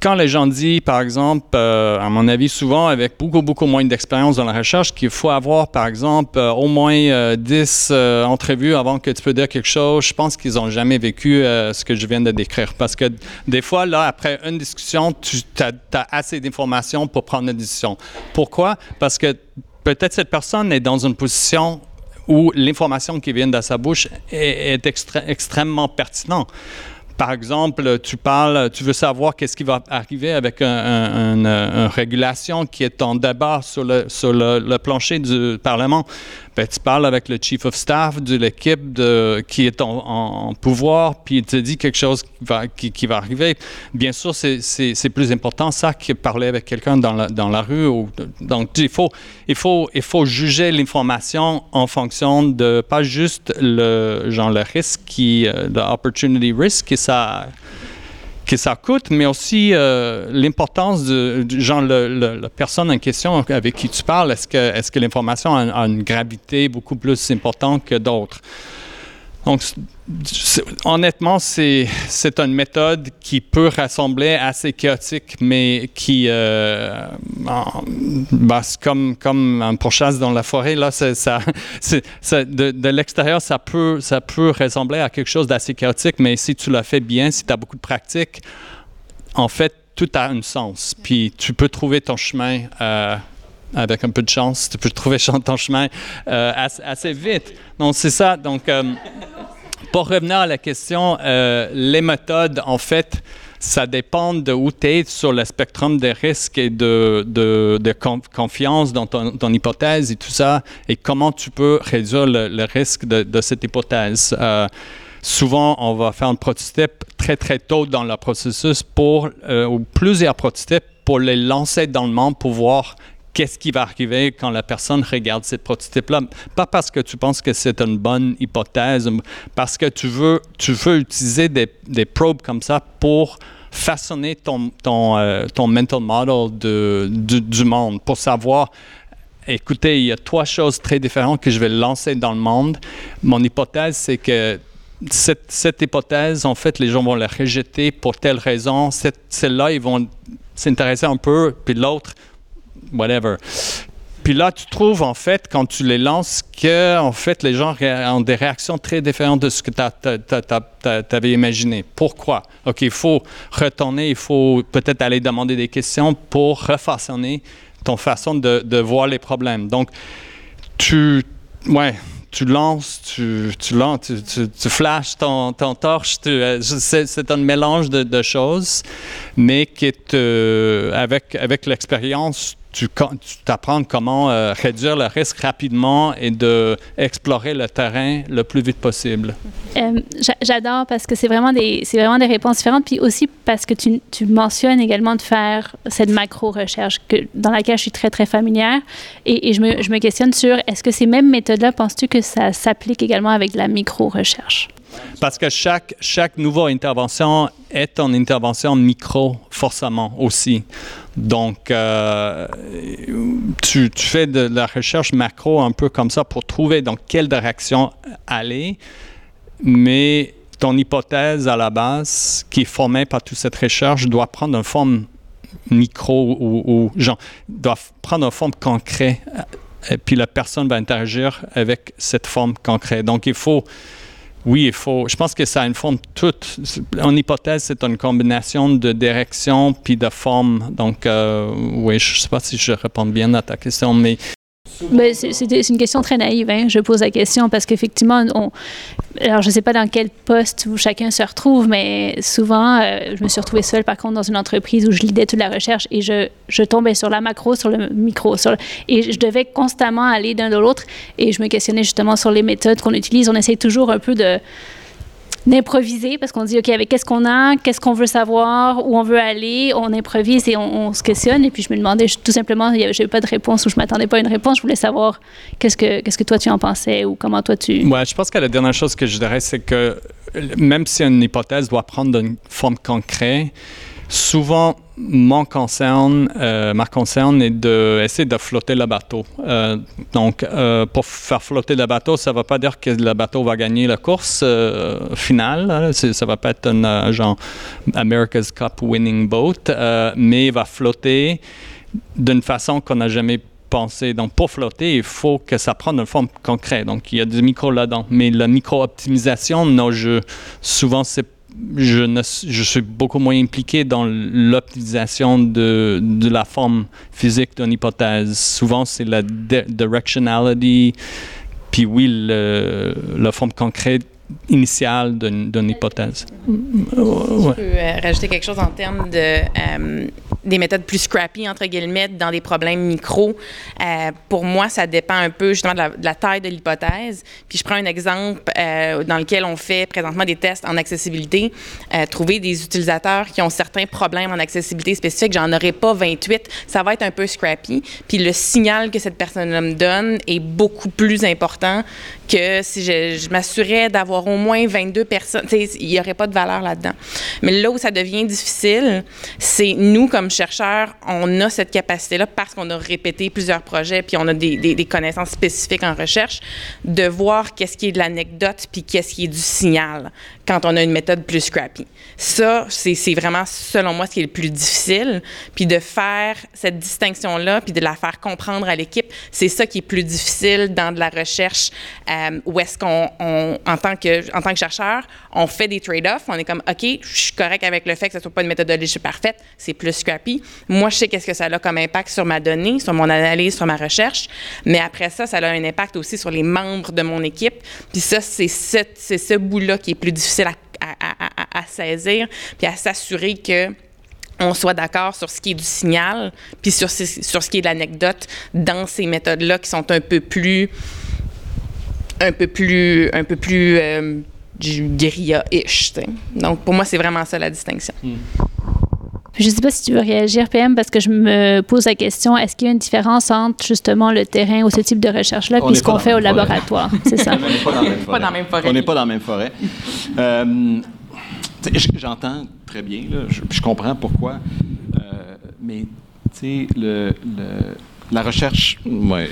quand les gens disent, par exemple, euh, à mon avis, souvent avec beaucoup, beaucoup moins d'expérience dans la recherche, qu'il faut avoir, par exemple, euh, au moins 10 euh, entrevues avant que tu peux dire quelque chose, je pense qu'ils n'ont jamais vécu ce que je viens de décrire. Parce que des fois, là, après une discussion, tu as, assez d'informations pour prendre une décision. Pourquoi? Parce que peut-être cette personne est dans une position où l'information qui vient de sa bouche est, extrêmement pertinente. Par exemple, tu parles, tu veux savoir qu'est-ce qui va arriver avec une régulation qui est en débat sur le, sur le plancher du Parlement. Ben, tu parles avec le chief of staff de l'équipe qui est en, pouvoir, puis il te dit quelque chose qui va, arriver. Bien sûr, c'est plus important ça que parler avec quelqu'un dans la, rue. Donc, il faut, juger l'information en fonction de pas juste le, genre, le risque, qui, euh, l'opportunity risk, que ça que ça coûte, mais aussi euh, l'importance de, genre la personne en question avec qui tu parles. Est-ce que, est que l'information a, une gravité beaucoup plus importante que d'autres? Donc, honnêtement, c'est une méthode qui peut ressembler assez chaotique, mais qui, euh, bah, comme, comme un pourchasse dans la forêt, là, ça, de, de l'extérieur, ça peut, ça peut ressembler à quelque chose d'assez chaotique, mais si tu le fais bien, si tu as beaucoup de pratique, en fait, tout a un sens. Puis tu peux trouver ton chemin. Euh, avec un peu de chance, tu peux trouver ton chemin euh, assez, vite. Donc, c'est ça. Donc, euh, pour revenir à la question, euh, les méthodes, en fait, ça dépend de où tu es sur le spectrum des risques et de, de, confiance dans ton, hypothèse et tout ça, et comment tu peux réduire le, risque de, cette hypothèse. souvent, on va faire un prototype très, très tôt dans le processus pour, ou plusieurs prototypes pour les lancer dans le monde pour voir qu'est-ce qui va arriver quand la personne regarde ce prototype-là? Pas parce que tu penses que c'est une bonne hypothèse, parce que tu veux, tu veux utiliser des, des probes comme ça pour façonner ton, ton, euh, ton mental model de, du, monde, pour savoir, écoutez, il y a trois choses très différentes que je vais lancer dans le monde. Mon hypothèse, c'est que cette, cette, hypothèse, en fait, les gens vont la rejeter pour telle raison. Celle-là, ils vont s'intéresser un peu, puis l'autre, whatever. Puis là, tu trouves, en fait, quand tu les lances, que, en fait, les gens ont des réactions très différentes de ce que tu avais imaginé. Pourquoi? OK, il faut retourner, il faut peut-être aller demander des questions pour refaçonner ton façon de, voir les problèmes. Donc, tu, ouais, tu lances, tu, tu, lances, tu, tu, flashes ton, torche. Euh, c'est un mélange de, de, choses, mais qui est, euh, avec, avec l'expérience, tu, tu apprends comment euh, réduire le risque rapidement et de explorer le terrain le plus vite possible. Euh, j'adore parce que c'est vraiment des vraiment des réponses différentes puis aussi parce que tu, tu mentionnes également de faire cette macro recherche dans laquelle je suis très très familière et, je, me, je me questionne sur est-ce que ces mêmes méthodes là penses-tu que ça s'applique également avec la micro recherche? Parce que chaque, chaque nouvelle intervention est une intervention micro, forcément aussi. Donc, euh, tu, fais de la recherche macro un peu comme ça pour trouver dans quelle direction aller, mais ton hypothèse à la base, qui est formée par toute cette recherche, doit prendre une forme micro ou, genre, doit prendre une forme concrète. Et puis la personne va interagir avec cette forme concrète. Donc il faut oui, il faut. Je pense que ça a une forme toute. En hypothèse, c'est une combination de direction puis de forme. Donc, euh, oui, je ne sais pas si je réponds bien à ta question, mais ben, c'est une question très naïve. Hein? Je pose la question parce qu'effectivement, alors je ne sais pas dans quel poste chacun se retrouve, mais souvent, euh, je me suis retrouvée seule, par contre, dans une entreprise où je lidais toute la recherche et je, tombais sur la macro, sur le micro, et je devais constamment aller d'un de l'autre et je me questionnais justement sur les méthodes qu'on utilise. On essaye toujours un peu de d'improviser parce qu'on dit, OK, avec qu'est-ce qu'on a, qu'est-ce qu'on veut savoir, où on veut aller, on improvise et on, se questionne. Et puis, je me demandais tout simplement, je n'avais pas de réponse ou je ne m'attendais pas à une réponse. Je voulais savoir qu'est-ce que, qu'est-ce que toi, tu en pensais ou comment toi, tu... Ouais, je pense que la dernière chose que je dirais, c'est que même si une hypothèse doit prendre une forme concrète, souvent, mon concern, euh, ma concerne est d'essayer de, de flotter le bateau. Euh, donc, euh, pour faire flotter le bateau, ça ne va pas dire que le bateau va gagner la course finale. Hein. ça ne va pas être un genre America's Cup winning boat, mais il va flotter d'une façon qu'on n'a jamais pensé. Donc, pour flotter, il faut que ça prenne une forme concrète. Donc, il y a du micro là-dedans. Mais la micro-optimisation, non, je, souvent, c'est je, suis beaucoup moins impliqué dans l'optimisation de, la forme physique d'une hypothèse. Souvent, c'est la directionality, puis oui, la forme concrète initiale d'une hypothèse. Je peux euh, rajouter quelque chose en termes de euh, des méthodes plus scrappy, entre guillemets, dans des problèmes micro. Euh, pour moi, ça dépend un peu justement de la, taille de l'hypothèse. Puis je prends un exemple dans lequel on fait présentement des tests en accessibilité. trouver des utilisateurs qui ont certains problèmes en accessibilité spécifique, j'en aurai pas 28, ça va être un peu scrappy. Puis le signal que cette personne me donne est beaucoup plus important que si je, m'assurais d'avoir au moins 22 personnes, il n'y aurait pas de valeur là-dedans. Mais là où ça devient difficile, c'est nous, comme chercheurs, on a cette capacité-là parce qu'on a répété plusieurs projets, puis on a des, connaissances spécifiques en recherche, de voir qu'est-ce qui est de l'anecdote, puis qu'est-ce qui est du signal quand on a une méthode plus scrappy. Ça, c'est vraiment, selon moi, ce qui est le plus difficile. Puis de faire cette distinction-là, puis de la faire comprendre à l'équipe, c'est ça qui est plus difficile dans de la recherche, euh, où est-ce qu'on, en, tant que, en tant que chercheur, on fait des trade-offs. On est comme, OK, je suis correct avec le fait que ce ne soit pas une méthodologie parfaite, c'est plus scrappy. Moi, je sais qu'est-ce que ça a comme impact sur ma donnée, sur mon analyse, sur ma recherche. Mais après ça, ça a un impact aussi sur les membres de mon équipe. Puis ça, c'est ce, ce bout-là qui est plus difficile à, saisir, puis à s'assurer que on soit d'accord sur ce qui est du signal, puis sur, sur ce qui est de l'anecdote dans ces méthodes-là qui sont un peu plus, un peu plus, un peu plus euh, guérilla-ish. Donc pour moi, c'est vraiment ça la distinction. Hmm. Je ne sais pas si tu veux réagir, PM, parce que je me pose la question est-ce qu'il y a une différence entre justement le terrain ou ce type de recherche-là puis ce qu'on fait au laboratoire? C'est ça. On n'est pas dans la même forêt. On n'est pas dans la même forêt. Euh, j'entends très bien, je, comprends pourquoi, euh, mais tu sais, le, la recherche. Ouais.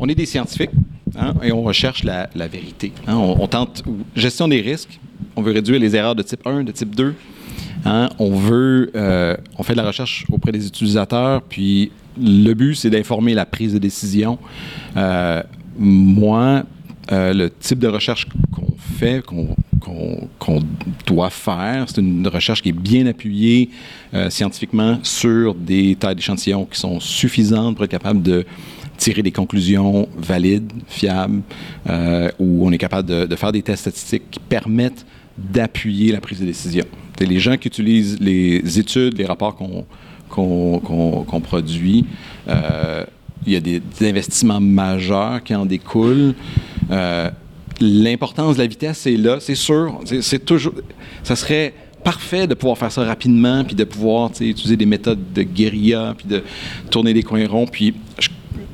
On est des scientifiques hein, et on recherche la, vérité. Hein. on, on, tente. Gestion des risques, on veut réduire les erreurs de type 1, de type 2. Hein. On veut, euh, on fait de la recherche auprès des utilisateurs, puis le but, c'est d'informer la prise de décision. Euh, moi, euh, le type de recherche qu'on fait, qu'on doit faire, c'est une recherche qui est bien appuyée scientifiquement sur des tailles d'échantillons qui sont suffisantes pour être capable de tirer des conclusions valides, fiables, où on est capable de, faire des tests statistiques qui permettent d'appuyer la prise de décision. C'est les gens qui utilisent les études, les rapports qu'on produit. Euh, il y a des, investissements majeurs qui en découlent. Euh, l'importance de la vitesse est là, c'est sûr. C'est toujours. Ça serait parfait de pouvoir faire ça rapidement, puis de pouvoir utiliser des méthodes de guérilla, puis de tourner des coins ronds. Puis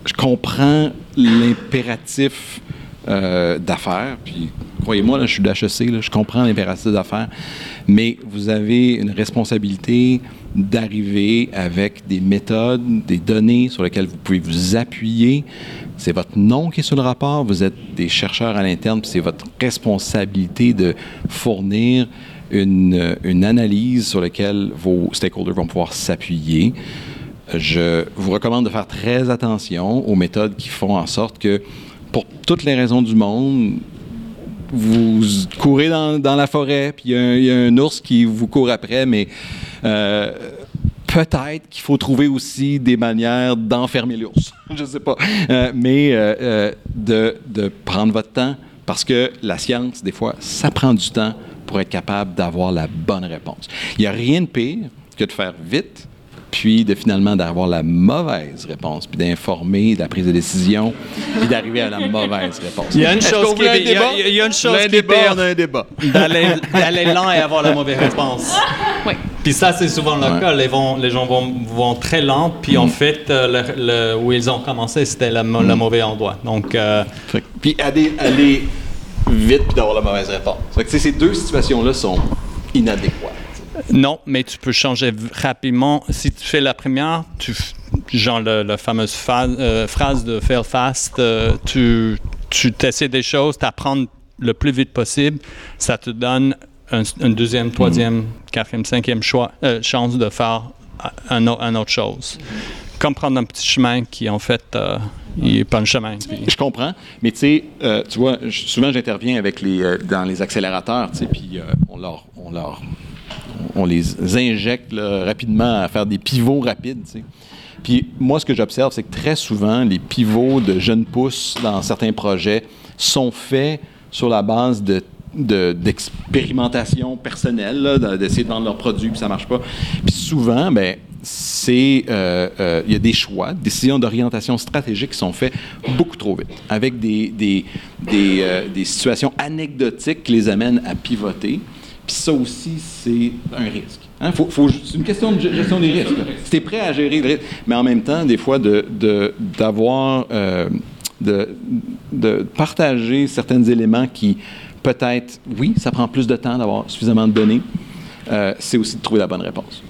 je, comprends l'impératif euh, d'affaires, puis croyez-moi, je suis d'HEC, je comprends l'impératif d'affaires, mais vous avez une responsabilité d'arriver avec des méthodes, des données sur lesquelles vous pouvez vous appuyer. C'est votre nom qui est sur le rapport, vous êtes des chercheurs à l'interne, puis c'est votre responsabilité de fournir une, analyse sur laquelle vos stakeholders vont pouvoir s'appuyer. Je vous recommande de faire très attention aux méthodes qui font en sorte que, pour toutes les raisons du monde, vous courez dans, la forêt, puis il y, a un ours qui vous court après, mais euh, peut-être qu'il faut trouver aussi des manières d'enfermer l'ours. Je ne sais pas. Euh, mais euh, de prendre votre temps, parce que la science, des fois, ça prend du temps pour être capable d'avoir la bonne réponse. Il n'y a rien de pire que de faire vite, puis de finalement d'avoir la mauvaise réponse, puis d'informer de la prise de décision, puis d'arriver à la mauvaise réponse. Il y a une chose qui est, il y a, il y a une chose qui est pire, on a un débat. D'aller lent et avoir la mauvaise réponse. Oui. Puis ça, c'est souvent le cas. Les, vont, les gens vont, vont, très lent, puis en fait, euh, le, où ils ont commencé, c'était le, le, mauvais endroit. Donc, euh, puis aller, aller vite, puis d'avoir la mauvaise réponse. Fait que, ces deux situations-là sont inadéquates. Non, mais tu peux changer rapidement. Si tu fais la première, tu, genre la fameuse euh, phrase de fail fast, euh, tu, tu essaies des choses, tu apprends le plus vite possible, ça te donne un, deuxième, troisième, quatrième, cinquième choix, euh, chance de faire un, un, autre chose. Comme prendre un petit chemin qui, en fait, il n'est pas un chemin. Je comprends, mais tu sais, tu vois, souvent j'interviens avec les, dans les accélérateurs, tu sais, puis on leur, on leur on les injecte rapidement à faire des pivots rapides. Puis moi, ce que j'observe, c'est que très souvent, les pivots de jeunes pousses dans certains projets sont faits sur la base de d'expérimentation personnelle, d'essayer de vendre leurs produits, puis ça marche pas. Puis souvent, ben c'est euh, euh, il y a des choix, des décisions d'orientation stratégique qui sont faits beaucoup trop vite, avec euh, des situations anecdotiques qui les amènent à pivoter. Ça aussi, c'est un risque. Hein? c'est une question de gestion des risques. Si tu es prêt à gérer le risque, mais en même temps, des fois, euh, de, de, partager certains éléments qui, peut-être, oui, ça prend plus de temps d'avoir suffisamment de données, euh, c'est aussi de trouver la bonne réponse.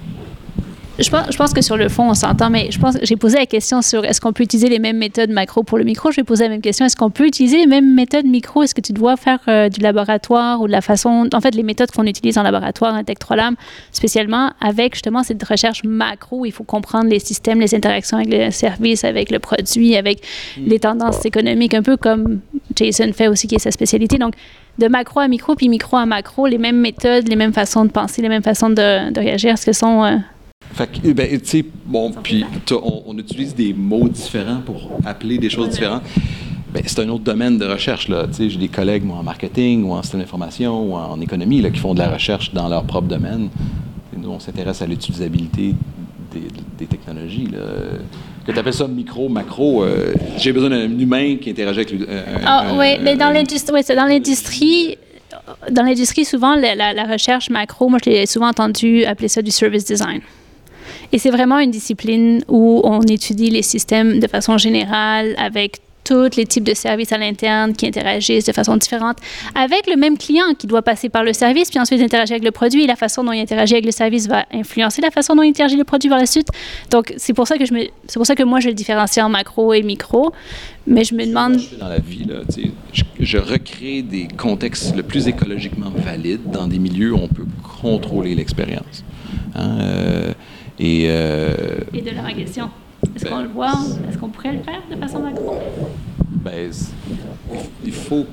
Je pense, je pense, que sur le fond, on s'entend, mais je pense j'ai posé la question sur est-ce qu'on peut utiliser les mêmes méthodes macro pour le micro? Je vais poser la même question est-ce qu'on peut utiliser les mêmes méthodes micro? Est-ce que tu dois faire euh, du laboratoire ou de la façon, en fait, les méthodes qu'on utilise en laboratoire, un Tech 3 Lab, spécialement avec justement cette recherche macro. Il faut comprendre les systèmes, les interactions avec le service, avec le produit, avec mm. les tendances économiques, un peu comme Jason fait aussi, qui est sa spécialité. Donc, de macro à micro, puis micro à macro, les mêmes méthodes, les mêmes façons de penser, les mêmes façons de, de réagir, est-ce que sont euh, fait que, ben, tu sais, bon, puis on, utilise des mots différents pour appeler des choses différentes. Ben, c'est un autre domaine de recherche. Là. J'ai des collègues moi, en marketing ou en système d'information ou en économie là, qui font de la recherche dans leur propre domaine. nous, on s'intéresse à l'utilisabilité des, technologies. Là. Que tu appelles ça micro, macro, euh, j'ai besoin d'un humain qui interagit avec lui. ah, oui, mais dans l'industrie, ouais, dans l'industrie, dans l'industrie, souvent, la, la, recherche macro, moi, je l'ai souvent entendu appeler ça du service design. Et c'est vraiment une discipline où on étudie les systèmes de façon générale avec tous les types de services à l'interne qui interagissent de façon différente avec le même client qui doit passer par le service, puis ensuite interagir avec le produit. La façon dont il interagit avec le service va influencer la façon dont il interagit le produit par la suite. Donc, c'est pour ça que je me, c'est pour ça que moi je le différencie en macro et micro. Mais je me demande. Dans la vie, là, je, je, recrée des contextes le plus écologiquement valides dans des milieux où on peut contrôler l'expérience. Hein, euh, et, euh, Et de la question. Est-ce qu'on le voit? Est-ce qu'on pourrait le faire de façon macro? Ben, il faut.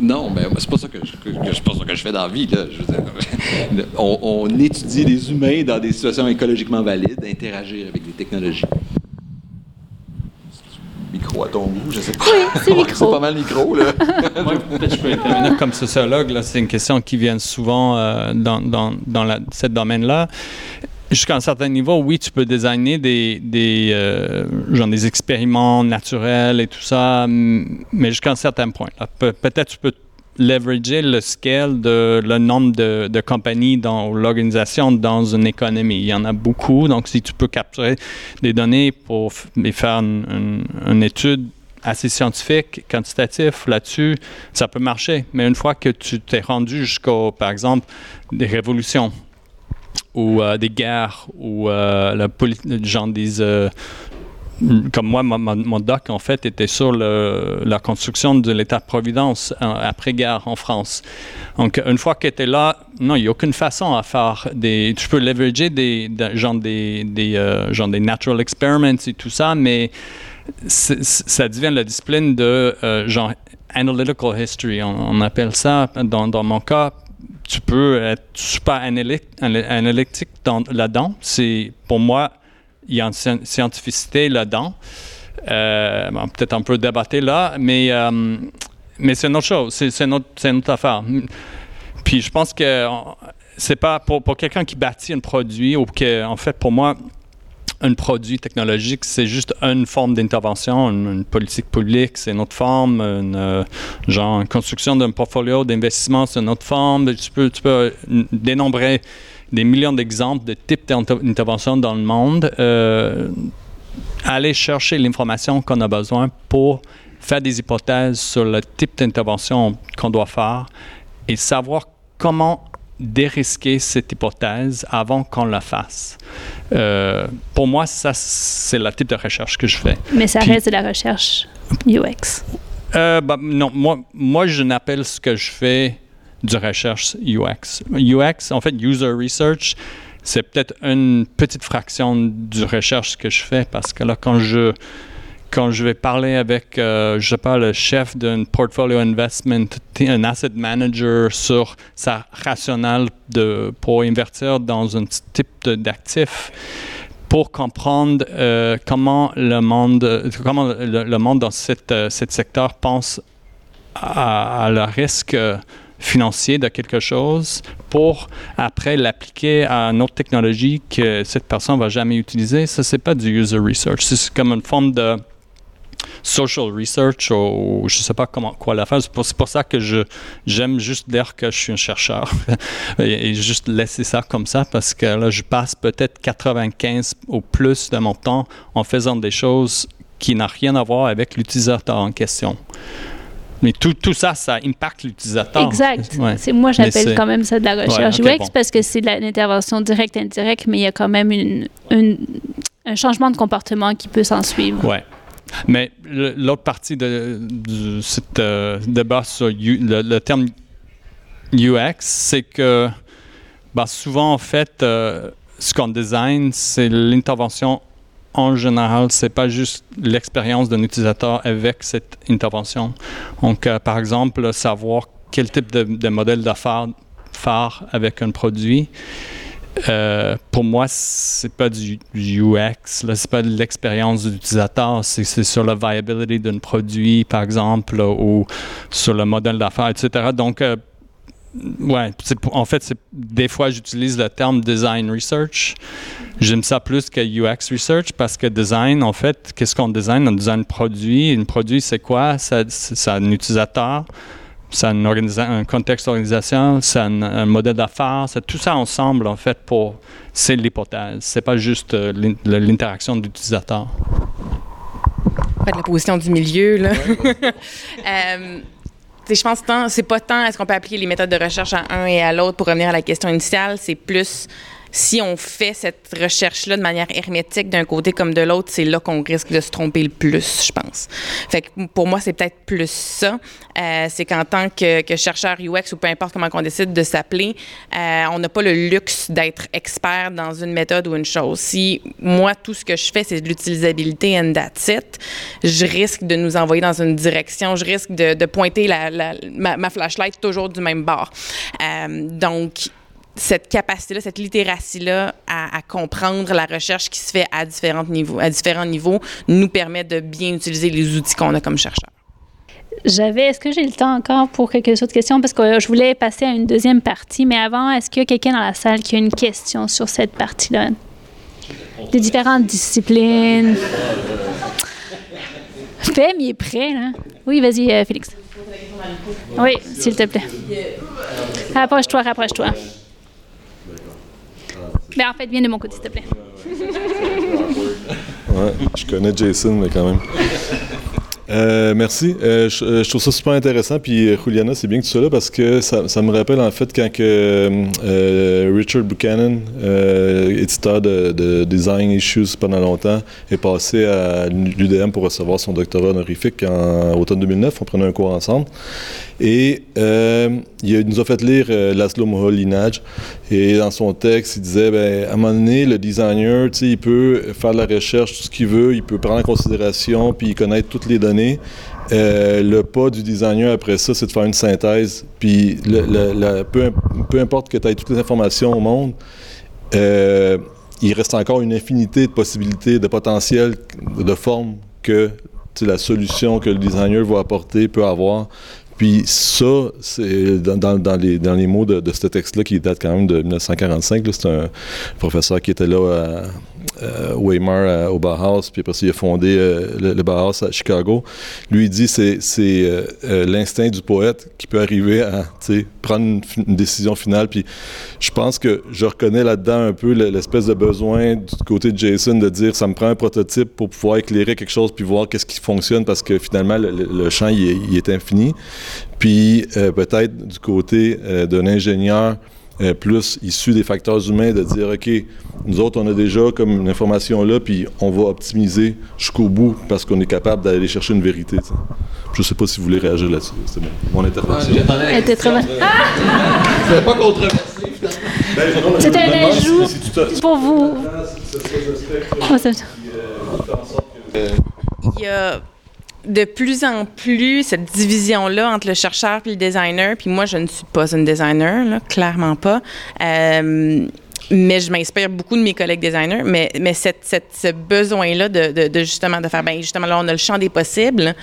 Non, mais c'est pas ça que je, pas ça que je fais dans la vie. Là. on, on, étudie les humains dans des situations écologiquement valides, interagir avec des technologies. Micro à ton goût, je sais pas. Oui, c'est micro. c'est pas mal micro, là. Moi, peut-être je peux intervenir comme sociologue. Là, c'est une question qui vient souvent euh, dans, dans, dans la, ce domaine-là jusqu'à un certain niveau, oui, tu peux designer des, euh, genre des expériments naturels et tout ça, mais jusqu'à un certain point. peut-être tu peux leverager le scale de le nombre de, compagnies dans l'organisation dans une économie. Il y en a beaucoup, donc si tu peux capturer des données pour faire une, une étude assez scientifique, quantitatif là-dessus, ça peut marcher. Mais une fois que tu t'es rendu jusqu'au, par exemple, des révolutions ou euh, des guerres ou euh, la genre des euh, comme moi, mon, doc, en fait, était sur la construction de l'État-providence après-guerre en France. Donc, une fois tu es là, non, il n'y a aucune façon à faire des... Tu peux leverager des, genre, des, des, genre des natural experiments et tout ça, mais ça devient la discipline de genre analytical history, on, appelle ça. Dans, dans mon cas, tu peux être super analytique là-dedans. C'est, pour moi, il y a une scientificité là-dedans. Euh, peut-être un peu débattre là, mais, euh, mais c'est une autre chose, c'est, une, autre, affaire. Puis je pense que c'est pas pour, pour quelqu'un qui bâtit un produit ou que, en fait, pour moi, un produit technologique, c'est juste une forme d'intervention, une, politique publique, c'est une autre forme, une, euh, genre construction d'un portfolio d'investissement, c'est une autre forme. Tu peux, tu peux dénombrer des millions d'exemples de types d'intervention dans le monde. Euh, aller chercher l'information qu'on a besoin pour faire des hypothèses sur le type d'intervention qu'on doit faire et savoir comment dérisquer cette hypothèse avant qu'on la fasse. Euh, pour moi, ça, c'est le type de recherche que je fais. Mais ça reste de la recherche UX. Euh, bah, non, moi, moi, je n'appelle ce que je fais du recherche UX. UX, en fait, User Research, c'est peut-être une petite fraction du recherche que je fais parce que là, quand je quand je vais parler avec, euh, je sais pas, le chef d'un portfolio investment, un asset manager sur sa rationale de, pour investir dans un type d'actif, pour comprendre euh, comment le monde, comment le, monde dans cette, euh, secteur pense à, le risque financier de quelque chose pour après l'appliquer à une autre technologie que cette personne va jamais utiliser. Ça, c'est pas du user research. C'est comme une forme de social research ou je sais pas comment quoi la faire. C'est pour, ça que je j'aime juste dire que je suis un chercheur et, juste laisser ça comme ça parce que là je passe peut-être 95 ou plus de mon temps en faisant des choses qui n'ont rien à voir avec l'utilisateur en question. Mais tout, tout, ça, ça impacte l'utilisateur. Exact. C'est Moi, j'appelle quand même ça de la recherche UX parce que c'est de l'intervention directe, indirecte, mais il y a quand même une, un changement de comportement qui peut s'en suivre. Ouais. Mais l'autre partie de, ce euh, débat sur le, terme UX, c'est que bah, souvent, en fait, euh, ce qu'on design, c'est l'intervention en général. C'est pas juste l'expérience d'un utilisateur avec cette intervention. Donc, euh, par exemple, savoir quel type de, de modèle d'affaires faire avec un produit. Euh, pour moi, c'est pas du UX, là, c'est pas de l'expérience de l'utilisateur, c'est, sur la viability d'un produit, par exemple, ou sur le modèle d'affaires, etc. Donc, euh, ouais, en fait, des fois, j'utilise le terme design research. J'aime ça plus que UX research parce que design, en fait, qu'est-ce qu'on design? On design un produit. Un produit, c'est quoi? c'est un utilisateur c'est un, un, contexte d'organisation, c'est un, modèle d'affaires, c'est tout ça ensemble, en fait, pour. C'est l'hypothèse. C'est pas juste euh, l'interaction de l'utilisateur. la position du milieu, là. Euh, je pense que c'est pas tant est-ce qu'on peut appliquer les méthodes de recherche à un et à l'autre pour revenir à la question initiale, c'est plus si on fait cette recherche-là de manière hermétique d'un côté comme de l'autre, c'est là qu'on risque de se tromper le plus, je pense. Fait que pour moi, c'est peut-être plus ça. Euh, c'est qu'en tant que, chercheur UX ou peu importe comment on décide de s'appeler, euh, on n'a pas le luxe d'être expert dans une méthode ou une chose. Si moi, tout ce que je fais, c'est de l'utilisabilité and that's it, je risque de nous envoyer dans une direction, je risque de, pointer ma, flashlight toujours du même bord. Euh, donc, cette capacité-là, cette littératie-là à, comprendre la recherche qui se fait à différents niveaux, à différents niveaux, nous permet de bien utiliser les outils qu'on a comme chercheurs. J'avais, est-ce que j'ai le temps encore pour quelques autres questions? Parce que je voulais passer à une deuxième partie, mais avant, est-ce qu'il y a quelqu'un dans la salle qui a une question sur cette partie-là? Des différentes disciplines. Fem, il est prêt, là. Oui, vas-y, euh, Félix. Oui, s'il te plaît. Rapproche-toi, rapproche-toi. Mais en fait, viens de mon côté, s'il te plaît. ouais, je connais Jason, mais quand même. Euh, merci. Euh, euh, je, trouve ça super intéressant. Puis, Juliana, c'est bien que tu sois là parce que ça, me rappelle en fait quand que, Richard Buchanan, éditeur de, de, Design Issues pendant longtemps, est passé à l'UDM pour recevoir son doctorat honorifique en automne 2009. On prenait un cours ensemble. Et il nous a fait lire Laszlo Moholy-Nagy. Et dans son texte, il disait ben, à un moment donné, le designer, il peut faire de la recherche, tout ce qu'il veut, il peut prendre en considération, puis connaître toutes les données euh, le pas du designer après ça, c'est de faire une synthèse. Puis peu, importe que tu aies toutes les informations au monde, euh, il reste encore une infinité de possibilités, de potentiels, de formes que la solution que le designer va apporter peut avoir. Puis ça, c'est dans, les, dans les mots de, ce texte-là qui date quand même de 1945. C'est un professeur qui était là à, euh, Weimar euh, au Bauhaus, puis après ça, il a fondé euh, le, Bauhaus à Chicago. Lui, il dit c'est c'est l'instinct du poète qui peut arriver à prendre une, décision finale. Puis je pense que je reconnais là-dedans un peu l'espèce de besoin du côté de Jason de dire ça me prend un prototype pour pouvoir éclairer quelque chose puis voir qu'est-ce qui fonctionne parce que finalement, le, champ, il est, infini. Puis peut-être du côté d'un ingénieur, euh, plus issu des facteurs humains, de dire, OK, nous autres, on a déjà comme une information là, puis on va optimiser jusqu'au bout parce qu'on est capable d'aller chercher une vérité. Je ne sais pas si vous voulez réagir là-dessus. C'est mon intervention. Elle était très bonne. C'est pas controversé. C'était un ajout pour vous. Il y a de plus en plus cette division-là entre le chercheur et le designer. Puis moi, je ne suis pas une designer, clairement pas. Euh, mais je m'inspire beaucoup de mes collègues designers. Mais, mais cette, ce besoin-là de, justement de faire, ben justement là, on a le champ des possibles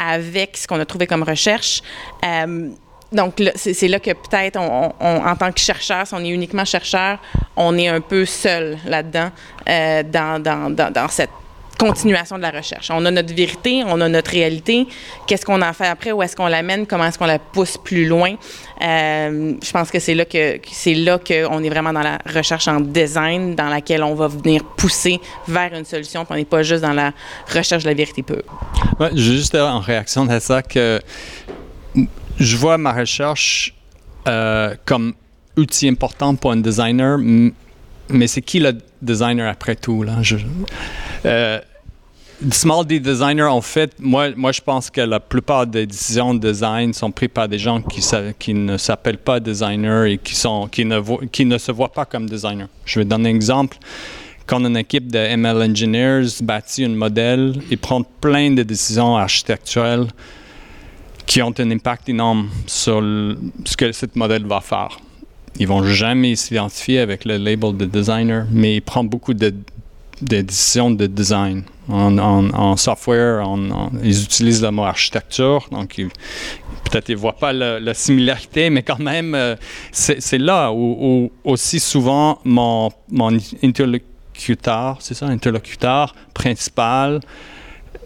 avec ce qu'on a trouvé comme recherche. Euh, donc, c'est là que peut-être, en tant que chercheur, si on est uniquement chercheur, on est un peu seul là-dedans, euh, dans, dans, dans, cette continuation de la recherche. On a notre vérité, on a notre réalité. Qu'est-ce qu'on en fait après? Où est-ce qu'on l'amène? Comment est-ce qu'on la pousse plus loin? Euh, je pense que c'est là que c'est là qu'on est vraiment dans la recherche en design, dans laquelle on va venir pousser vers une solution. on n'est pas juste dans la recherche de la vérité pure. Ouais, juste en réaction à ça que je vois ma recherche euh, comme outil important pour un designer, mais c'est qui le designer après tout là euh, Small D designer, en fait, moi, moi, je pense que la plupart des décisions de design sont prises par des gens qui, ne s'appellent pas designers et qui, ne se voient pas comme designers. Je vais donner un exemple. Quand une équipe de ML engineers bâtit un modèle et prend plein de décisions architecturales qui ont un impact énorme sur ce que ce modèle va faire. Ils vont jamais s'identifier avec le label de designer, mais ils prennent beaucoup de des décisions de design. En, software, ils utilisent le mot architecture, donc peut-être ils ne voient pas la similarité, mais quand même, euh, c'est là où, aussi souvent mon, mon interlocuteur, c'est ça, interlocuteur principal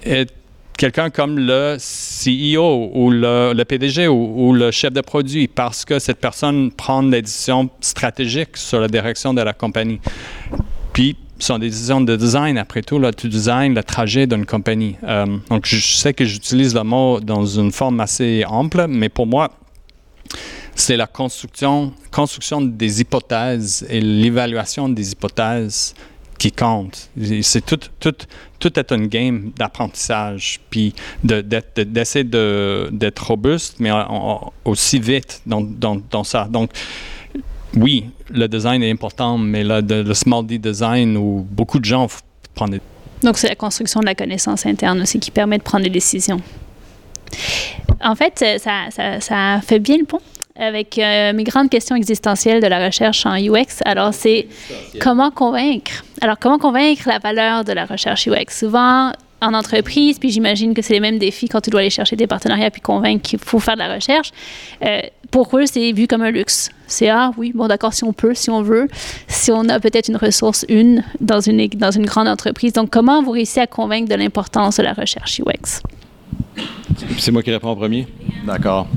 est quelqu'un comme le CEO ou le, PDG ou, le chef de produit parce que cette personne prend des décisions stratégiques sur la direction de la compagnie. Puis, sont des décisions de design, après tout. Là, tu designes le trajet d'une compagnie. Euh, donc, je sais que j'utilise le mot dans une forme assez ample, mais pour moi, c'est la construction, construction des hypothèses et l'évaluation des hypothèses qui compte. C'est tout, tout, tout est un game d'apprentissage, puis d'essayer de, d'être robuste, mais aussi vite dans, dans, dans ça. Donc, oui, le design est important, mais le, small D design où beaucoup de gens prennent des... Donc, c'est la construction de la connaissance interne aussi qui permet de prendre des décisions. En fait, ça, ça, fait bien le pont avec euh, mes grandes questions existentielles de la recherche en UX. Alors, c'est comment convaincre? Alors, comment convaincre la valeur de la recherche UX? Souvent, en entreprise, puis j'imagine que c'est les mêmes défis quand tu dois aller chercher des partenariats puis convaincre qu'il faut faire de la recherche. Euh, pour eux, c'est vu comme un luxe. C'est ah oui, bon d'accord, si on peut, si on veut, si on a peut-être une ressource, une, dans une, dans une grande entreprise. Donc, comment vous réussissez à convaincre de l'importance de la recherche UX? C'est moi qui réponds en premier? D'accord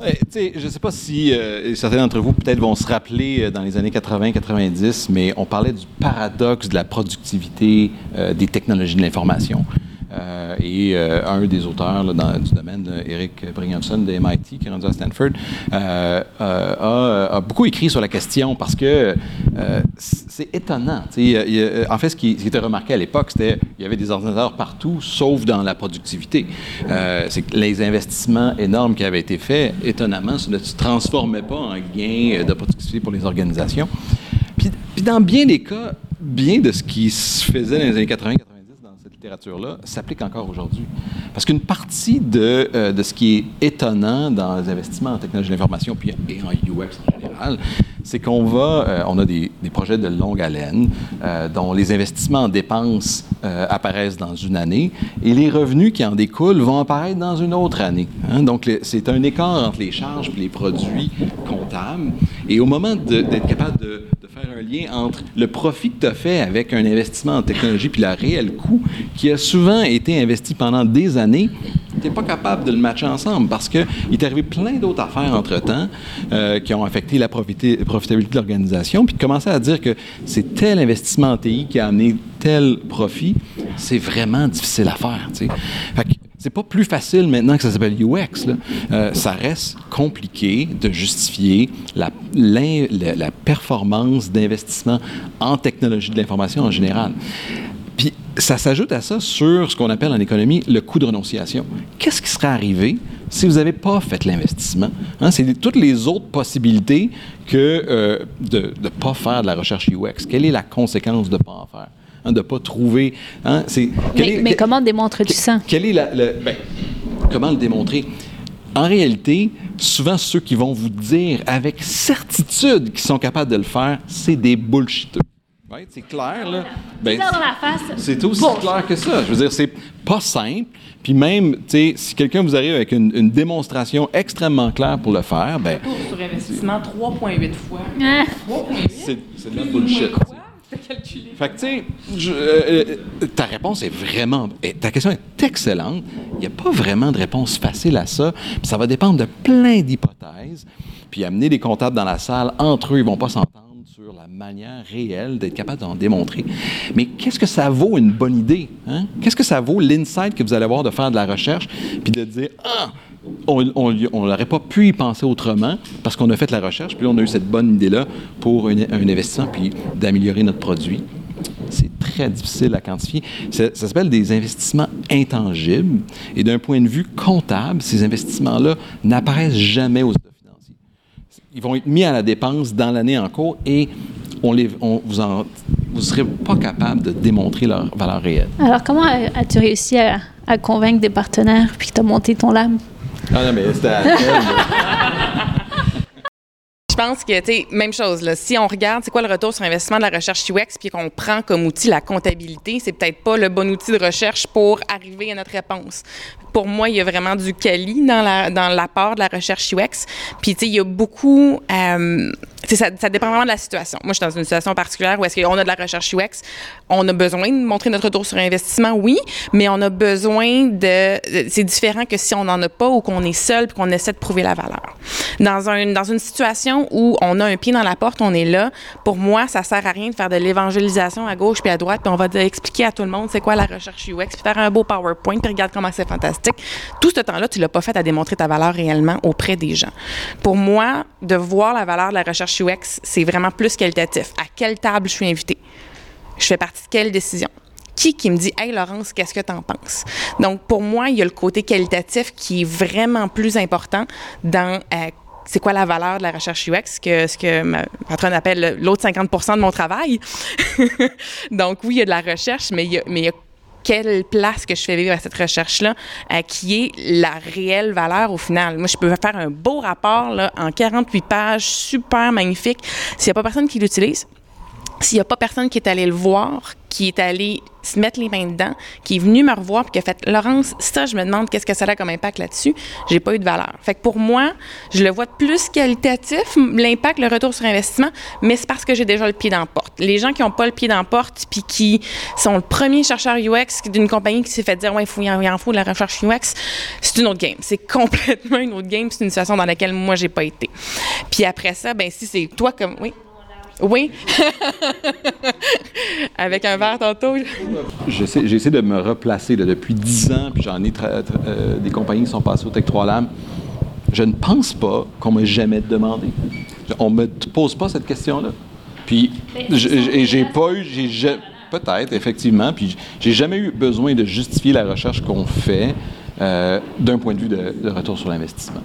je ne sais pas si euh, certains d'entre vous peut-être vont se rappeler euh, dans les années 80-90, mais on parlait du paradoxe de la productivité euh, des technologies de l'information. Et un des auteurs dans, du domaine, Eric Brighamson de MIT, qui est rendu à Stanford, a, beaucoup écrit sur la question parce que c'est étonnant. en fait, ce qui, ce qui, était remarqué à l'époque, c'était qu'il y avait des ordinateurs partout, sauf dans la productivité. c'est que les investissements énormes qui avaient été faits, étonnamment, ne se transformaient pas en gains de productivité pour les organisations. Puis, puis dans bien des cas, bien de ce qui se faisait dans les années 80 littérature-là s'applique encore aujourd'hui. Parce qu'une partie de, euh, de, ce qui est étonnant dans les investissements en technologie de l'information et en UX en général, c'est qu'on va, euh, on a des, des, projets de longue haleine euh, dont les investissements en dépenses apparaissent dans une année et les revenus qui en découlent vont apparaître dans une autre année. Hein. Donc, c'est un écart entre les charges et les produits comptables. Et au moment d'être capable de un lien entre le profit que tu as fait avec un investissement en technologie puis le réel coût qui a souvent été investi pendant des années, tu n'es pas capable de le matcher ensemble parce qu'il est arrivé plein d'autres affaires entre-temps euh, qui ont affecté la profitabilité de l'organisation. Puis de commencer à dire que c'est tel investissement en TI qui a amené tel profit, c'est vraiment difficile à faire. Fait que c'est pas plus facile maintenant que ça s'appelle UX. Euh, ça reste compliqué de justifier la, performance d'investissement en technologie de l'information en général. Puis ça s'ajoute à ça sur ce qu'on appelle en économie le coût de renonciation. Qu'est-ce qui serait arrivé si vous n'avez pas fait l'investissement? Hein, c'est toutes les autres possibilités que euh, de ne pas faire de la recherche UX. Quelle est la conséquence de ne pas en faire? Hein, de ne pas trouver. Hein, mais, comment démontrer-tu ça? Quel est la, ben, comment le démontrer? En réalité, souvent ceux qui vont vous dire avec certitude qu'ils sont capables de le faire, c'est des bullshiteux. Ouais, c'est clair, là. Ben, c'est aussi clair que ça. Je veux dire, c'est pas simple. Puis même, tu sais, si quelqu'un vous arrive avec une, démonstration extrêmement claire pour le faire, ben. sur investissement 3,8 fois. Ah. C'est de la bullshit. Fait que, tu sais, euh, euh, ta réponse est vraiment. Ta question est excellente. Il n'y a pas vraiment de réponse facile à ça. ça va dépendre de plein d'hypothèses. Puis amener des comptables dans la salle, entre eux, ils ne vont pas s'entendre sur la manière réelle d'être capable d'en démontrer. Mais qu'est-ce que ça vaut une bonne idée? Hein? Qu'est-ce que ça vaut l'insight que vous allez avoir de faire de la recherche puis de dire Ah, on n'aurait pas pu y penser autrement parce qu'on a fait la recherche, puis on a eu cette bonne idée-là pour un, investissement, puis d'améliorer notre produit. C'est très difficile à quantifier. Ça, s'appelle des investissements intangibles. Et d'un point de vue comptable, ces investissements-là n'apparaissent jamais aux états financiers. Ils vont être mis à la dépense dans l'année en cours et vous ne serez pas capable de démontrer leur valeur réelle. Alors, comment as-tu réussi à, convaincre des partenaires puis tu monté ton lab? Ah Je pense que, tu sais, même chose, si on regarde c'est quoi le retour sur investissement de la recherche UX puis qu'on prend comme outil la comptabilité, c'est peut-être pas le bon outil de recherche pour arriver à notre réponse pour moi, il y a vraiment du quali dans la dans l'apport de la recherche UX. Puis tu sais, il y a beaucoup euh, ça, ça dépend vraiment de la situation. Moi, je suis dans une situation particulière où est-ce qu'on a de la recherche UX, on a besoin de montrer notre retour sur investissement, oui, mais on a besoin de c'est différent que si on n'en a pas ou qu'on est seul puis qu'on essaie de prouver la valeur. Dans un dans une situation où on a un pied dans la porte, on est là. Pour moi, ça sert à rien de faire de l'évangélisation à gauche puis à droite, puis on va expliquer à tout le monde c'est quoi la recherche UX, puis faire un beau PowerPoint, puis regarde comment c'est fantastique tout ce temps-là, tu l'as pas fait à démontrer ta valeur réellement auprès des gens. Pour moi, de voir la valeur de la recherche UX, c'est vraiment plus qualitatif. À quelle table je suis invité? Je fais partie de quelle décision? qui qui me dit Hey Laurence, qu'est-ce que tu en penses? Donc, pour moi, il y a le côté qualitatif qui est vraiment plus important dans euh, c'est quoi la valeur de la recherche UX, que ce que ma patronne appelle l'autre 50% de mon travail. Donc, oui, il y a de la recherche, mais mais il y a quelle place que je fais vivre à cette recherche-là, euh, qui est la réelle valeur au final. Moi, je peux faire un beau rapport là, en 48 pages, super magnifique. S'il n'y a pas personne qui l'utilise, s'il n'y a pas personne qui est allé le voir, qui est allé se mettre les mains dedans, qui est venu me revoir et qui a fait Laurence, ça, je me demande qu'est-ce que ça a comme impact là-dessus, j'ai pas eu de valeur. Fait que pour moi, je le vois plus qualitatif, l'impact, le retour sur investissement, mais c'est parce que j'ai déjà le pied dans la porte. Les gens qui n'ont pas le pied dans la porte puis qui sont le premier chercheur UX d'une compagnie qui s'est fait dire ouais, il faut y en faut de la recherche UX, c'est une autre game. C'est complètement une autre game. C'est une situation dans laquelle moi j'ai pas été. Puis après ça, ben si c'est toi comme oui? Oui. Avec un verre tantôt. J'essaie, j'essaie de me replacer depuis dix ans, puis j'en ai euh, des compagnies qui sont passées au Tech 3 Lab. Je ne pense pas qu'on m'a jamais demandé. On me pose pas cette question-là. Puis, et j'ai pas eu, j'ai peut-être effectivement, puis j'ai jamais eu besoin de justifier la recherche qu'on fait euh, d'un point de vue de, retour sur l'investissement.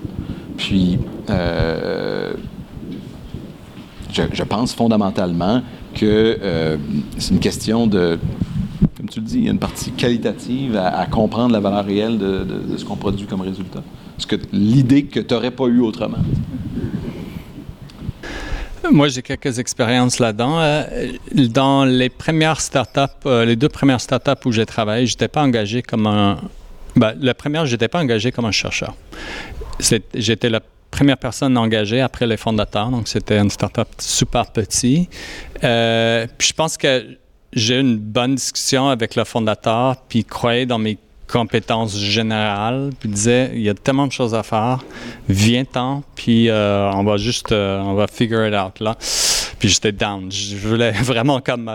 Puis, euh, je, pense fondamentalement que euh, c'est une question de, comme tu le dis, il y a une partie qualitative à, comprendre la valeur réelle de, ce qu'on produit comme résultat. L'idée que tu n'aurais pas eu autrement? Moi, j'ai quelques expériences là-dedans. Euh, dans les premières startups, euh, les deux premières startups où j'ai travaillé, j'étais pas engagé comme un. Ben, la première, j'étais pas engagé comme un chercheur. J'étais la première personne engagée après les fondateurs. Donc, c'était une startup super petit. Euh, puis je pense que j'ai eu une bonne discussion avec le fondateur, puis il croyait dans mes compétences générales, puis disait il y a tellement de choses à faire, viens-t'en, puis euh, on va juste, euh, on va figure it out là. Puis j'étais down. Je voulais vraiment comme,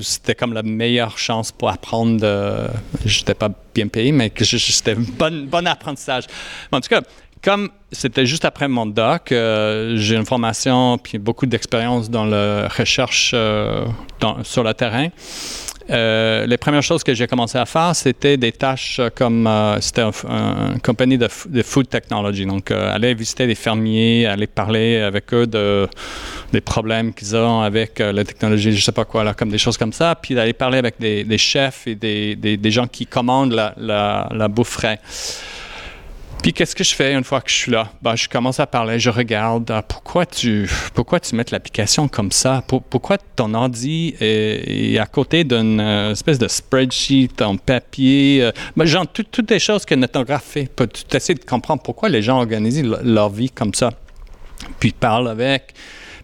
c'était comme la meilleure chance pour apprendre. De, j'étais pas bien payé, mais que c'était un bon, bon apprentissage. en tout cas, comme c'était juste après mon doc, euh, j'ai une formation puis beaucoup d'expérience dans la recherche euh, sur le terrain. Euh, les premières choses que j'ai commencé à faire, c'était des tâches comme c'était une compagnie de, food technology. Donc, aller visiter des fermiers, aller parler avec eux de, des problèmes qu'ils ont avec la technologie, je sais pas quoi, là, comme des choses comme ça. Puis d'aller parler avec des, chefs et des, des, gens qui commandent la, la, la bouffe frais. Puis qu'est-ce que je fais une fois que je suis là? Ben, je commence à parler, je regarde. Ah, pourquoi tu pourquoi tu mets l'application comme ça? pourquoi ton ordi est, à côté d'une euh, espèce de spreadsheet en papier? Euh, ben, genre, toutes les choses que notre fait. Tu essaies de comprendre pourquoi les gens organisent leur vie comme ça. Puis parle avec.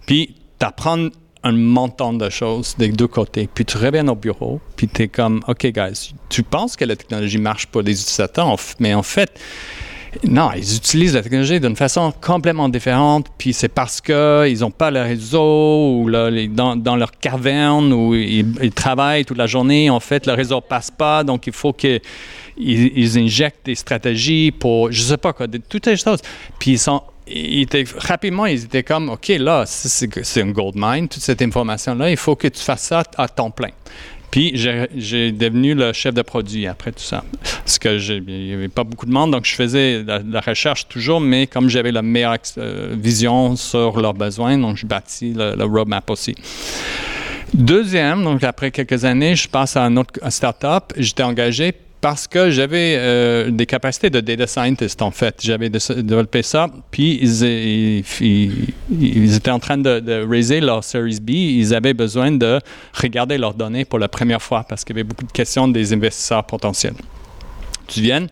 Puis tu apprends un montant de choses des deux côtés. Puis tu reviens au bureau, puis tu es comme, OK, guys, tu penses que la technologie marche pour les utilisateurs, mais en fait, non, ils utilisent la technologie d'une façon complètement différente, puis c'est parce qu'ils n'ont pas le réseau ou dans, leur caverne où ils, travaillent toute la journée, en fait, le réseau passe pas, donc il faut qu'ils ils injectent des stratégies pour, je sais pas quoi, toutes ces choses. Puis ils sont rapidement, ils étaient comme, OK, là, c'est une gold mine, toute cette information-là, il faut que tu fasses ça à temps plein. Puis j'ai devenu le chef de produit après tout ça. Parce que il n'y avait pas beaucoup de monde, donc je faisais la, recherche toujours, mais comme j'avais la meilleure euh, vision sur leurs besoins, donc je bâtis le, le roadmap aussi. Deuxième, donc après quelques années, je passe à un autre start-up. J'étais engagé parce que j'avais euh, des capacités de data scientist, en fait. J'avais développé ça, puis ils, étaient en train de, de, raiser leur Series B. Ils avaient besoin de regarder leurs données pour la première fois parce qu'il y avait beaucoup de questions des investisseurs potentiels. Tu viens,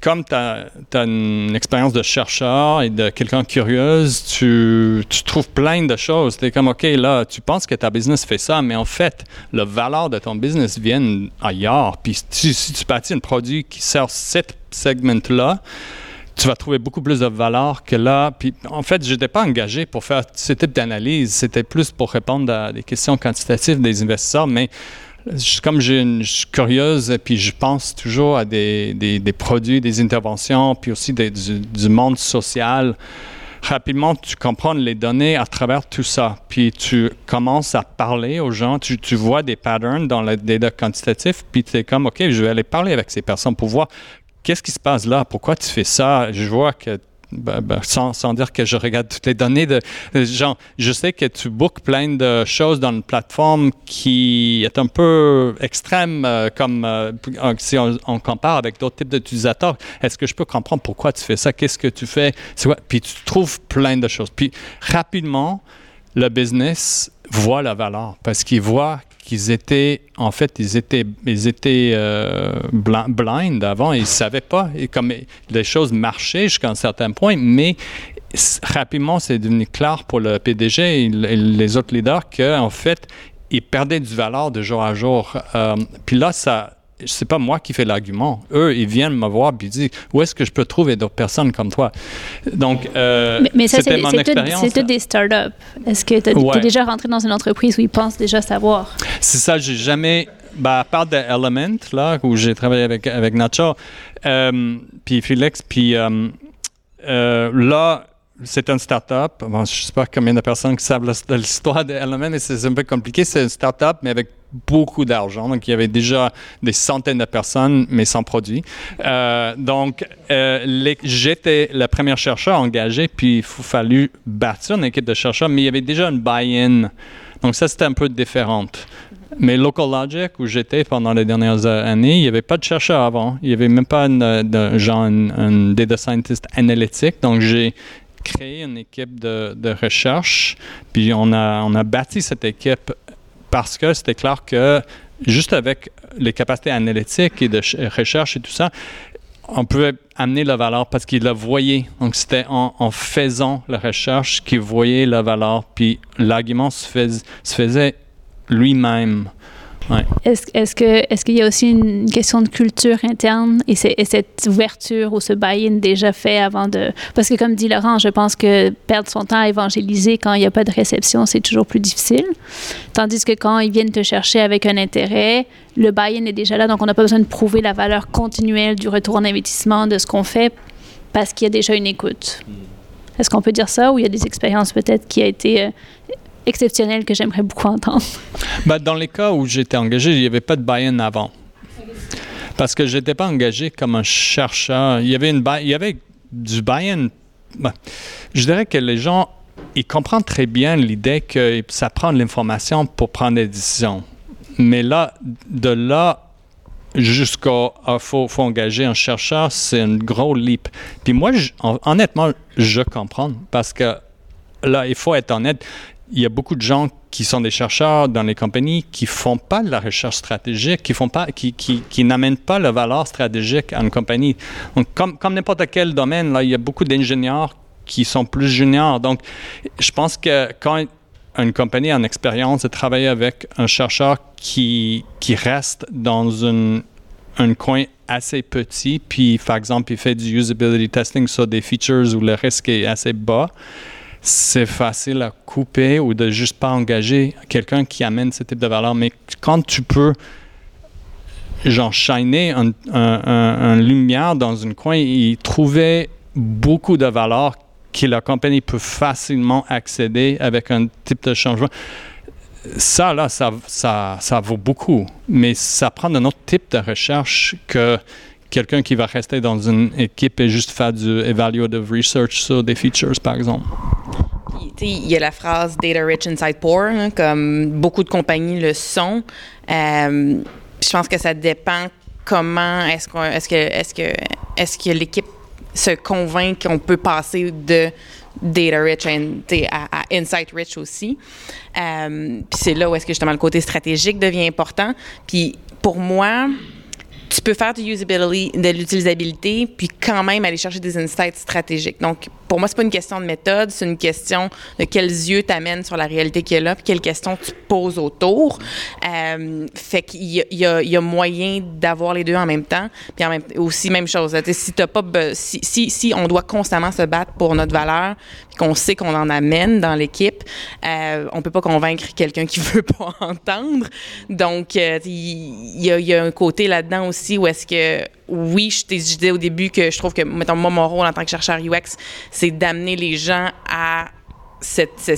comme tu as, une expérience de chercheur et de quelqu'un curieuse, tu, trouves plein de choses. Tu es comme, OK, là, tu penses que ta business fait ça, mais en fait, la valeur de ton business vient ailleurs. Puis si tu bâtis un produit qui sert cette segment-là, tu vas trouver beaucoup plus de valeur que là. Puis, en fait, je n'étais pas engagé pour faire ce type d'analyse. C'était plus pour répondre à des questions quantitatives des investisseurs, mais comme je, suis curieuse, puis je pense toujours à des, produits, des interventions, puis aussi du, monde social. Rapidement, tu comprends les données à travers tout ça. Puis tu commences à parler aux gens, tu, vois des patterns dans le data quantitatif, puis tu es comme, OK, je vais aller parler avec ces personnes pour voir qu'est-ce qui se passe là, pourquoi tu fais ça. Je vois que ben, ben, sans, dire que je regarde toutes les données de, gens. Je sais que tu bookes plein de choses dans une plateforme qui est un peu extrême, euh, comme euh, si on, compare avec d'autres types d'utilisateurs. Est-ce que je peux comprendre pourquoi tu fais ça? Qu'est-ce que tu fais? Puis tu trouves plein de choses. Puis rapidement, le business voit la valeur parce qu'il voit qu'ils étaient, en fait, ils étaient, ils étaient euh, blind avant, ils ne savaient pas. Et comme les choses marchaient jusqu'à un certain point, mais rapidement, c'est devenu clair pour le PDG et, les autres leaders qu'en fait, ils perdaient du valeur de jour à jour. Euh, puis là, ça, c'est pas moi qui fais l'argument. Eux, ils viennent me voir et disent où est-ce que je peux trouver d'autres personnes comme toi? Donc, euh, mais, ça, c'était mon expérience. C'est des startups. Est-ce que tu es déjà rentré dans une entreprise où ils pensent déjà savoir? C'est ça, j'ai jamais. Bah, à part de Element, là, où j'ai travaillé avec, avec Nacho, euh, puis Félix, puis euh, euh, là, c'est une start-up. Bon, je ne sais pas combien de personnes qui savent l'histoire de Element, mais c'est un peu compliqué. C'est une start-up, mais avec beaucoup d'argent. Donc, il y avait déjà des centaines de personnes, mais sans produit. Euh, donc, euh, j'étais le premier chercheur engagé, puis il fallu bâtir une équipe de chercheurs, mais il y avait déjà une buy-in. Donc, ça, c'était un peu différent. Mais Local Logic, où j'étais pendant les dernières années, il n'y avait pas de chercheurs avant. Il n'y avait même pas un, data scientist analytique. Donc, j'ai créé une équipe de, recherche, puis on a, on a bâti cette équipe parce que c'était clair que juste avec les capacités analytiques et de recherche et tout ça, on pouvait amener la valeur parce qu'il la voyait. Donc, c'était en, faisant la recherche qu'il voyait la valeur, puis l'argument se faisait lui-même. Est-ce est qu'il y a aussi une question de culture interne et, cette ouverture ou ce buy-in déjà fait avant de parce que comme dit Laurent, je pense que perdre son temps à évangéliser quand il n'y a pas de réception, c'est toujours plus difficile. Tandis que quand ils viennent te chercher avec un intérêt, le buy-in est déjà là, donc on n'a pas besoin de prouver la valeur continuelle du retour en investissement de ce qu'on fait parce qu'il y a déjà une écoute. Hmm. Est-ce qu'on peut dire ça ou il y a des expériences peut-être qui a été euh, exceptionnel que j'aimerais beaucoup entendre. Ben, dans les cas où j'étais engagé, il n'y avait pas de buy-in avant. Parce que je n'étais pas engagé comme un chercheur. Il y avait, une il y avait du buy-in. Ben, je dirais que les gens, ils comprennent très bien l'idée que ça prend de l'information pour prendre des décisions. Mais là, de là jusqu'à il faut, faut, engager un chercheur, c'est un gros leap. Puis moi, honnêtement, je comprends parce que là, il faut être honnête il y a beaucoup de gens qui sont des chercheurs dans les compagnies qui font pas de la recherche stratégique, qui font pas, qui, qui, qui n'amènent pas la valeur stratégique à une compagnie. Donc, comme, comme n'importe quel domaine, là, il y a beaucoup d'ingénieurs qui sont plus juniors. Donc, je pense que quand une compagnie a une expérience de travailler avec un chercheur qui, qui reste dans une, un coin assez petit, puis par exemple, il fait du usability testing sur des features où le risque est assez bas, c'est facile à couper ou de juste pas engager quelqu'un qui amène ce type de valeur. Mais quand tu peux genre shiner un, lumière dans une coin et trouver beaucoup de valeur que la compagnie peut facilement accéder avec un type de changement. Ça, là, ça, ça, ça vaut beaucoup, mais ça prend un autre type de recherche que quelqu'un qui va rester dans une équipe et juste faire du evaluative research sur des features, par exemple. Il y a la phrase data rich inside poor, hein, comme beaucoup de compagnies le sont. Euh, je pense que ça dépend comment est-ce que est-ce que est-ce que l'équipe se convainc qu'on peut passer de data rich à, insight rich aussi. Euh, puis c'est là où est-ce que justement le côté stratégique devient important. Puis pour moi, tu peux faire de l'utilisabilité, puis quand même aller chercher des insights stratégiques. Donc, pour moi, c'est pas une question de méthode, c'est une question de quels yeux t'amènent sur la réalité qui est là, puis quelles questions tu poses autour. Euh, fait qu'il y, y, y, a moyen d'avoir les deux en même temps. Puis en même, aussi, même chose. Si, t'as pas, si, si, si on doit constamment se battre pour notre valeur, qu'on sait qu'on en amène dans l'équipe, euh, on peut pas convaincre quelqu'un qui veut pas entendre. Donc, euh, il y, y, a un côté là-dedans aussi où est-ce que oui, je t'ai disais au début que je trouve que, mettons, moi, mon rôle en tant que chercheur UX, c'est d'amener les gens à cet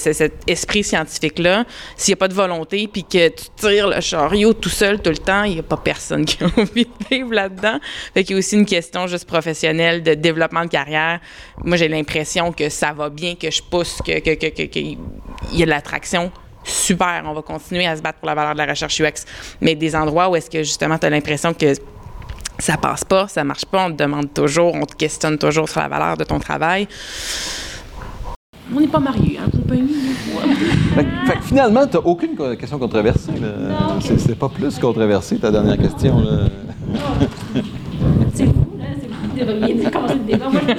esprit scientifique-là. S'il n'y a pas de volonté, puis que tu tires le chariot tout seul tout le temps, il n'y a pas personne qui a envie de vivre là-dedans. Fait qu'il y a aussi une question juste professionnelle de développement de carrière. Moi, j'ai l'impression que ça va bien, que je pousse, que, que, que, que, y a de l'attraction super, on va continuer à se battre pour la valeur de la recherche UX. Mais des endroits où est-ce que justement tu as l'impression que ça passe pas, ça marche pas, on te demande toujours, on te questionne toujours sur la valeur de ton travail. On n'est pas mariés, hein, compagnie. fait, fait que finalement, tu n'as aucune question controversée. C'est pas plus controversé ta dernière question. c'est vous, là. C'est vous qui devriez commencer le débat. Moi, je.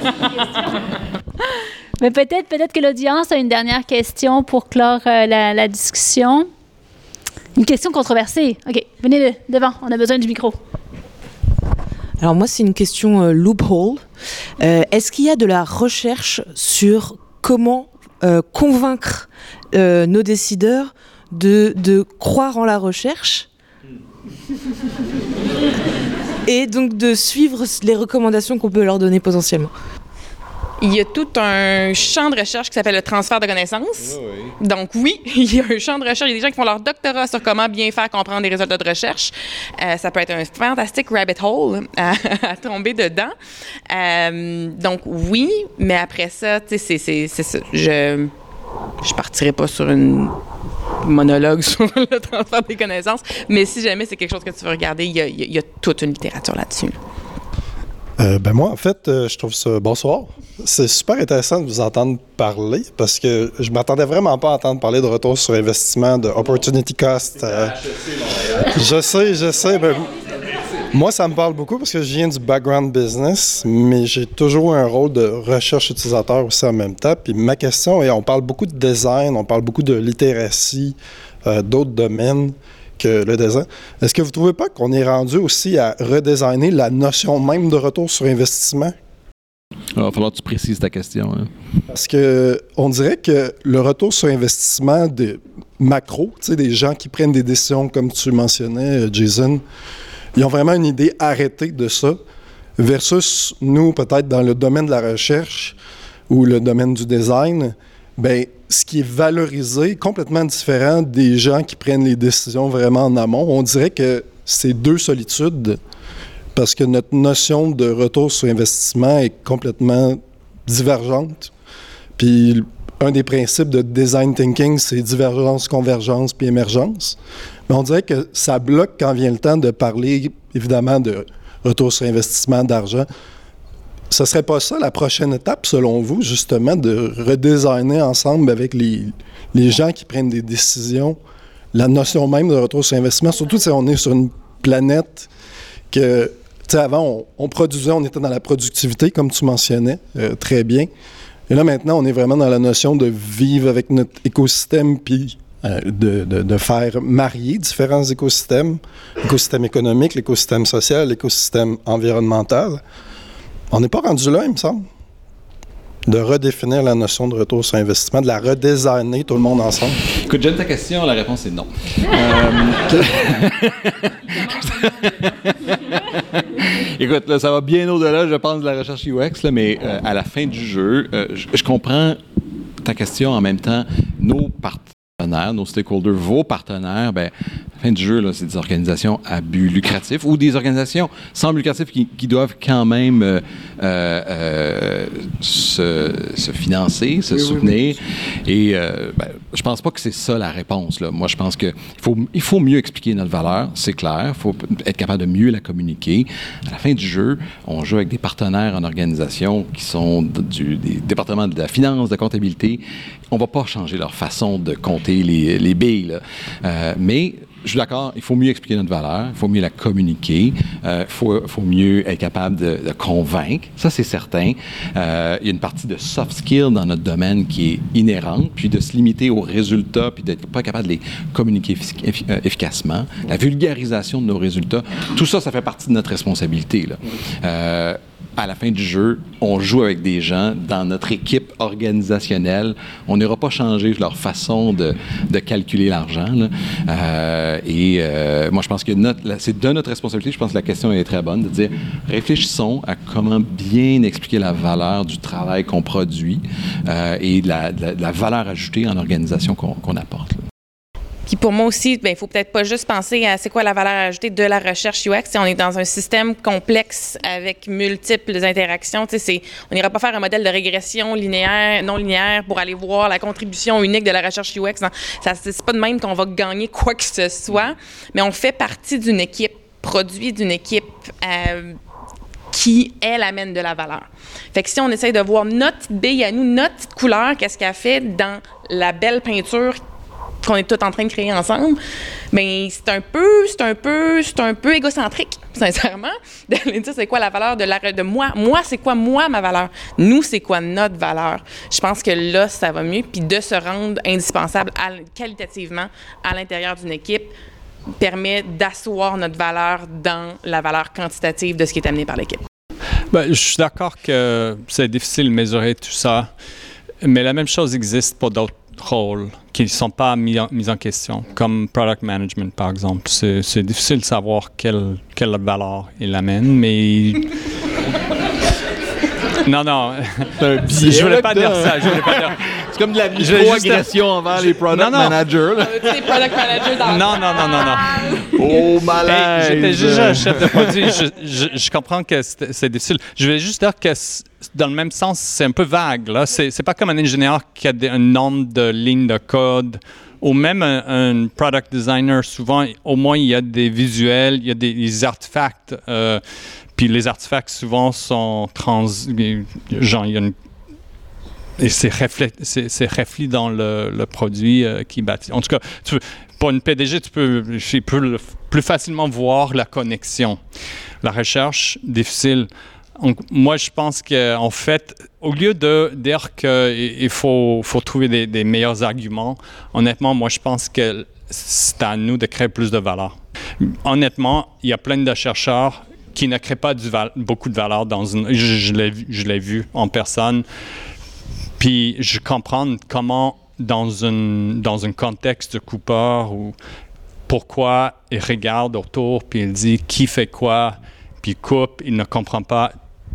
Mais peut-être peut que l'audience a une dernière question pour clore euh, la, la, discussion. Une question controversée. OK, venez devant, on a besoin du micro. Alors moi, c'est une question loophole. Est-ce qu'il y a de la recherche sur comment convaincre nos décideurs de, de croire en la recherche et donc de suivre les recommandations qu'on peut leur donner potentiellement? Il y a tout un champ de recherche qui s'appelle le transfert de connaissances. Donc oui, il y a un champ de recherche. Il y a des gens qui font leur doctorat sur comment bien faire comprendre des résultats de recherche. Euh, ça peut être un fantastique rabbit hole à, tomber dedans. Euh, donc oui, mais après ça, tu sais, c'est ça. Je je partirai pas sur une monologue sur le transfert des connaissances, mais si jamais c'est quelque chose que tu veux regarder, il y a, toute une littérature là-dessus. Euh, ben moi, en fait, euh, je trouve ça. Bonsoir. C'est super intéressant de vous entendre parler parce que je m'attendais vraiment pas à entendre parler de retour sur investissement, de opportunity cost. Euh, je sais, je sais. Ben, moi, ça me parle beaucoup parce que je viens du background business, mais j'ai toujours un rôle de recherche utilisateur aussi en même temps. Puis ma question est, on parle beaucoup de design, on parle beaucoup de littératie, d'autres domaines que le design. Est-ce que vous ne trouvez pas qu'on est rendu aussi à redesigner la notion même de retour sur investissement? Il va falloir que tu précises ta question. Hein. Parce que on dirait que le retour sur investissement de macro, des gens qui prennent des décisions comme tu mentionnais, Jason, ils ont vraiment une idée arrêtée de ça, versus nous, peut-être dans le domaine de la recherche ou le domaine du design, ben ce qui est valorisé complètement différent des gens qui prennent les décisions vraiment en amont. On dirait que c'est deux solitudes parce que notre notion de retour sur investissement est complètement divergente. Puis un des principes de design thinking, c'est divergence, convergence puis émergence. Mais on dirait que ça bloque quand vient le temps de parler, évidemment, de retour sur investissement d'argent. Ce serait pas ça la prochaine étape, selon vous, justement, de redesigner ensemble avec les, les gens qui prennent des décisions? La notion même de retour sur investissement, surtout si on est sur une planète que, tu sais, avant, on, produisait, on était dans la productivité, comme tu mentionnais euh, très bien. Et là, maintenant, on est vraiment dans la notion de vivre avec notre écosystème, puis euh, de, de, faire marier différents écosystèmes, l'écosystème économique, l'écosystème social, l'écosystème environnemental. On n'est pas rendu là, il me semble, de redéfinir la notion de retour sur investissement, de la redesigner tout le monde ensemble. Écoute, j'aime ta question, la réponse est non. Écoute, là, ça va bien au-delà, je pense, de la recherche UX, mais euh, à la fin du jeu, euh, je, comprends ta question en même temps. Nos partenaires nos stakeholders, vos partenaires, ben, fin du jeu, c'est des organisations à but lucratif ou des organisations sans but lucratif qui, doivent quand même euh, euh, euh, se, financer, se soutenir. Et ben, je pense pas que c'est ça la réponse. Là. Moi, je pense qu'il faut, il faut mieux expliquer notre valeur, c'est clair. Il faut être capable de mieux la communiquer. À la fin du jeu, on joue avec des partenaires en organisation qui sont du, des départements de la finance, de la comptabilité. On va pas changer leur façon de compter les, les billes. mais je suis d'accord, il faut mieux expliquer notre valeur, il faut mieux la communiquer, il euh, faut, mieux être capable de, convaincre, ça c'est certain. Euh, il y a une partie de soft skill dans notre domaine qui est inhérente, puis de se limiter aux résultats, puis d'être pas capable de les communiquer euh, efficacement, la vulgarisation de nos résultats, tout ça, ça fait partie de notre responsabilité. À la fin du jeu, on joue avec des gens dans notre équipe organisationnelle. On n'ira pas changer leur façon de, calculer l'argent. Euh, et euh, moi, je pense que c'est de notre responsabilité. Je pense que la question est très bonne de dire réfléchissons à comment bien expliquer la valeur du travail qu'on produit euh, et la, la, valeur ajoutée en organisation qu'on apporte. Pour moi aussi, il ben, faut peut-être pas juste penser à c'est quoi la valeur ajoutée de la recherche UX. on est dans un système complexe avec multiples interactions. On n'ira pas faire un modèle de régression linéaire, non linéaire pour aller voir la contribution unique de la recherche UX. C'est pas de même qu'on va gagner quoi que ce soit, mais on fait partie d'une équipe, produit d'une équipe. Euh, qui, elle, amène de la valeur. Si on essaye de voir notre bille à nous, notre couleur, qu'est-ce qu'elle fait dans la belle peinture qu'on est tout en train de créer ensemble, mais c'est un peu, c'est un peu, c'est un peu égocentrique, sincèrement, de dire c'est quoi la valeur de, moi. Moi, c'est quoi moi ma valeur? Nous, c'est quoi notre valeur? Je pense que là, ça va mieux, puis de se rendre indispensable qualitativement à l'intérieur d'une équipe permet d'asseoir notre valeur dans la valeur quantitative de ce qui est amené par l'équipe. Ben, je suis d'accord que c'est difficile de mesurer tout ça, mais la même chose existe pour d'autres rôles qui ne sont pas mis en, mis en, question, comme product management par exemple. C'est difficile de savoir quelle, quelle valeur il amène, mais non, non. je voulais pas dire ça. C'est comme de la micro-agression envers les product managers. les product managers dans Non, non, non, non, non. Oh, malade. J'étais juste un chef de produit. Je, je, comprends que c'est difficile. Je vais juste dire que dans le même sens, c'est un peu vague. Là. C'est, pas comme un ingénieur qui a un nombre de lignes de code ou même un, product designer, souvent, au moins, il y a des visuels, il y a des, artefacts. Euh, puis les artefacts, souvent, sont trans. Genre, il y a une et c'est reflété dans le, produit euh, qui bâtit. En tout cas, pour une PDG, tu peux, peux plus facilement voir la connexion. La recherche, difficile. Moi, je pense qu'en fait, au lieu de dire qu'il faut, faut trouver des, meilleurs arguments, honnêtement, moi, je pense que c'est à nous de créer plus de valeur. Honnêtement, il y a plein de chercheurs qui ne créent pas beaucoup de valeur dans une. Je, l'ai vu en personne. Puis je comprends comment, dans un, dans un contexte de coupeur, ou pourquoi il regarde autour, puis il dit qui fait quoi, puis coupe, il ne comprend pas.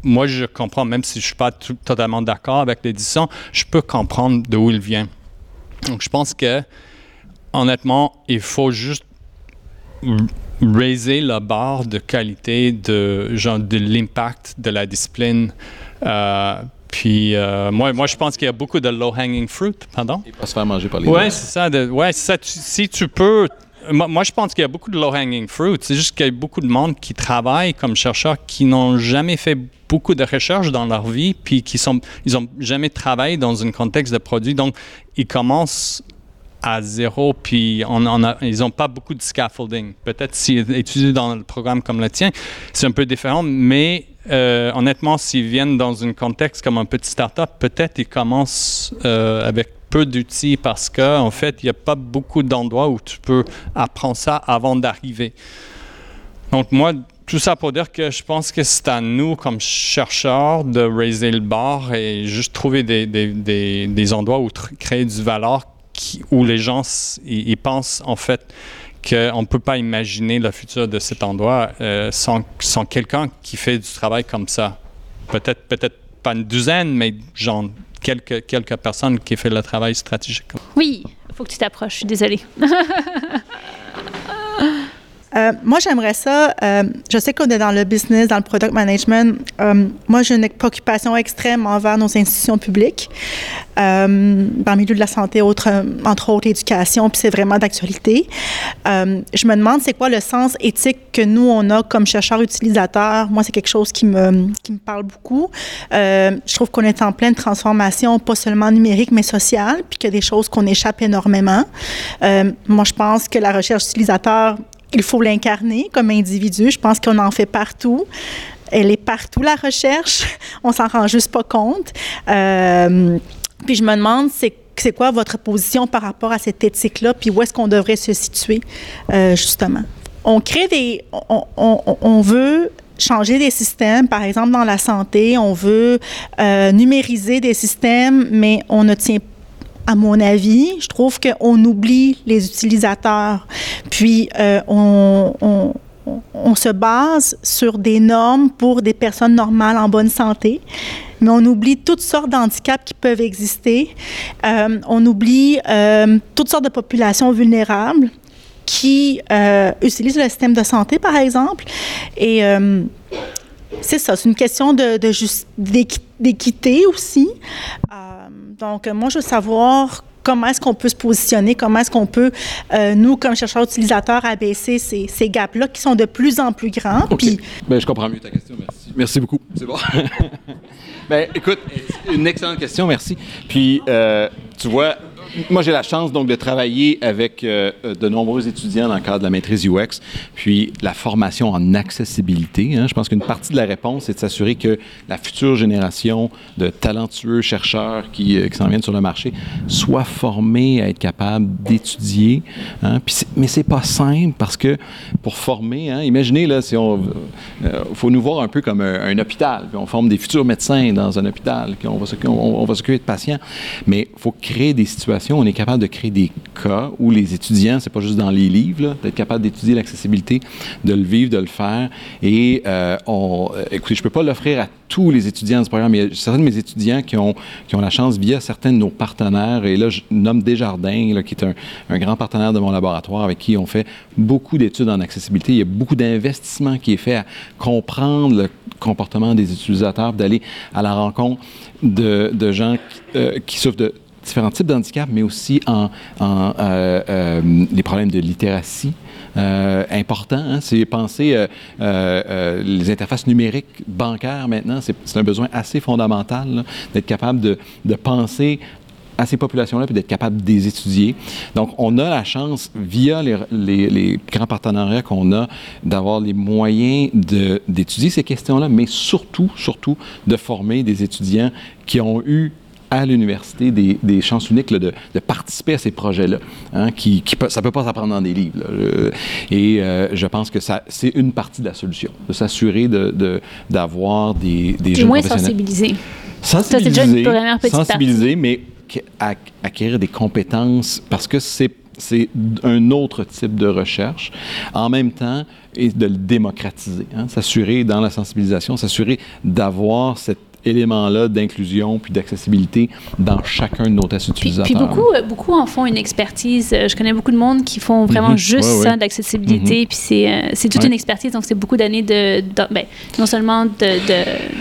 Moi, je comprends, même si je ne suis pas totalement d'accord avec l'édition, je peux comprendre d'où il vient. Donc, je pense que, honnêtement, il faut juste raiser la barre de qualité de, genre, de l'impact de la discipline. Euh, puis euh, moi, moi, je pense qu'il y a beaucoup de low-hanging fruit, pardon? Il va se faire manger par les Ouais, c'est ça. ouais, ça. si tu peux, moi, je pense qu'il y a beaucoup de low-hanging fruit. C'est juste qu'il y a beaucoup de monde qui travaille comme chercheurs qui n'ont jamais fait beaucoup de recherches dans leur vie, puis qui sont, ils n'ont jamais travaillé dans un contexte de produit. Donc, ils commencent à zéro, puis ils n'ont pas beaucoup de scaffolding. Peut-être si étudié dans le programme comme le tien, c'est un peu différent, mais euh, honnêtement, s'ils viennent dans un contexte comme un petit startup, peut-être ils commencent euh, avec peu d'outils parce qu'en en fait, il n'y a pas beaucoup d'endroits où tu peux apprendre ça avant d'arriver. Donc moi, tout ça pour dire que je pense que c'est à nous, comme chercheurs, de raiser le bar et juste trouver des, des, des, endroits où créer du valeur où les gens ils pensent en fait qu'on ne peut pas imaginer le futur de cet endroit euh, sans, sans quelqu'un qui fait du travail comme ça. Peut-être peut-être pas une douzaine, mais genre quelques, quelques personnes qui font le travail stratégique. Oui, il faut que tu t'approches, je suis désolée. Euh, moi, j'aimerais ça. Euh, je sais qu'on est dans le business, dans le product management. Euh, moi, j'ai une préoccupation extrême envers nos institutions publiques, dans le milieu de la santé, entre autres l'éducation, puis c'est vraiment d'actualité. je me demande, c'est quoi le sens éthique que nous, on a comme chercheurs utilisateurs? Moi, c'est quelque chose qui me, qui me parle beaucoup. je trouve qu'on est en pleine transformation, pas seulement numérique, mais sociale, puis qu'il y a des choses qu'on échappe énormément. moi, je pense que la recherche utilisateur il faut l'incarner comme individu. Je pense qu'on en fait partout. Elle est partout, la recherche. On s'en rend juste pas compte. Euh, puis je me demande, c'est c'est quoi votre position par rapport à cette éthique-là, puis où est-ce qu'on devrait se situer, euh, justement? On crée des... On, on, on, veut changer des systèmes, par exemple dans la santé, on veut euh, numériser des systèmes, mais on ne tient pas à mon avis, je trouve qu'on oublie les utilisateurs. Puis, euh, on, se base sur des normes pour des personnes normales en bonne santé, mais on oublie toutes sortes d'handicaps qui peuvent exister. Euh, on oublie euh, toutes sortes de populations vulnérables qui utilisent le système de santé, par exemple. C'est ça, c'est une question de, d'équité aussi. Euh, donc, moi, je veux savoir comment est-ce qu'on peut se positionner, comment est-ce qu'on peut, euh, nous, comme chercheurs utilisateurs, abaisser ces, ces gaps-là qui sont de plus en plus grands. OK. Ben, je comprends mieux ta question, merci. Merci beaucoup. C'est bon. ben, écoute, une excellente question, merci. Puis, euh, tu vois, moi, j'ai la chance donc de travailler avec euh, de nombreux étudiants dans le cadre de la maîtrise UX, puis la formation en accessibilité. Hein. Je pense qu'une partie de la réponse, c'est de s'assurer que la future génération de talentueux chercheurs qui, euh, qui s'en viennent sur le marché soit formée à être capable d'étudier. Hein. Puis mais c'est pas simple parce que pour former, hein, imaginez là, si on, euh, faut nous voir un peu comme un, hôpital, puis on forme des futurs médecins dans un hôpital, puis on, va s'occuper de patients, mais il faut créer des situations, on est capable de créer des cas où les étudiants, c'est pas juste dans les livres, d'être capable d'étudier l'accessibilité, de le vivre, de le faire, et euh, on, euh, écoutez, je peux pas l'offrir à tous les étudiants ce programme, mais certains de mes étudiants qui ont, qui ont la chance, via certains de nos partenaires, et là, je nomme Desjardins, qui est un, un grand partenaire de mon laboratoire, avec qui on fait beaucoup d'études en accessibilité. Il y a beaucoup d'investissement qui est fait à comprendre le comportement des utilisateurs, d'aller à la rencontre de, de gens qui, euh, qui souffrent de différents types d'handicap, mais aussi en, en euh, euh, les problèmes de littératie. Euh, important, hein, c'est penser euh, euh, les interfaces numériques bancaires maintenant, c'est un besoin assez fondamental d'être capable de, penser à ces populations-là puis d'être capable de les étudier. Donc, on a la chance, via les, les, les grands partenariats qu'on a, d'avoir les moyens d'étudier ces questions-là, mais surtout, surtout, de former des étudiants qui ont eu à l'université des, des, chances uniques là, de, de, participer à ces projets-là. Hein, qui, qui peut, ça ne peut pas s'apprendre dans des livres. Là. Et euh, je pense que ça, c'est une partie de la solution, de s'assurer de, d'avoir des, des jeunes moins sensibilisés. Sensibiliser, ça, déjà une première petite sensibiliser, mais acquérir des compétences parce que c'est c'est un autre type de recherche. En même temps, et de le démocratiser, hein, s'assurer dans la sensibilisation, s'assurer d'avoir cette éléments-là d'inclusion puis d'accessibilité dans chacun de nos tests utilisateurs. Puis, puis beaucoup, euh, beaucoup en font une expertise. Euh, je connais beaucoup de monde qui font vraiment mm -hmm. juste ouais, ça, ouais. d'accessibilité. Mm -hmm. Puis c'est, euh, c'est toute ouais. une expertise. Donc, c'est beaucoup d'années de, de ben, non seulement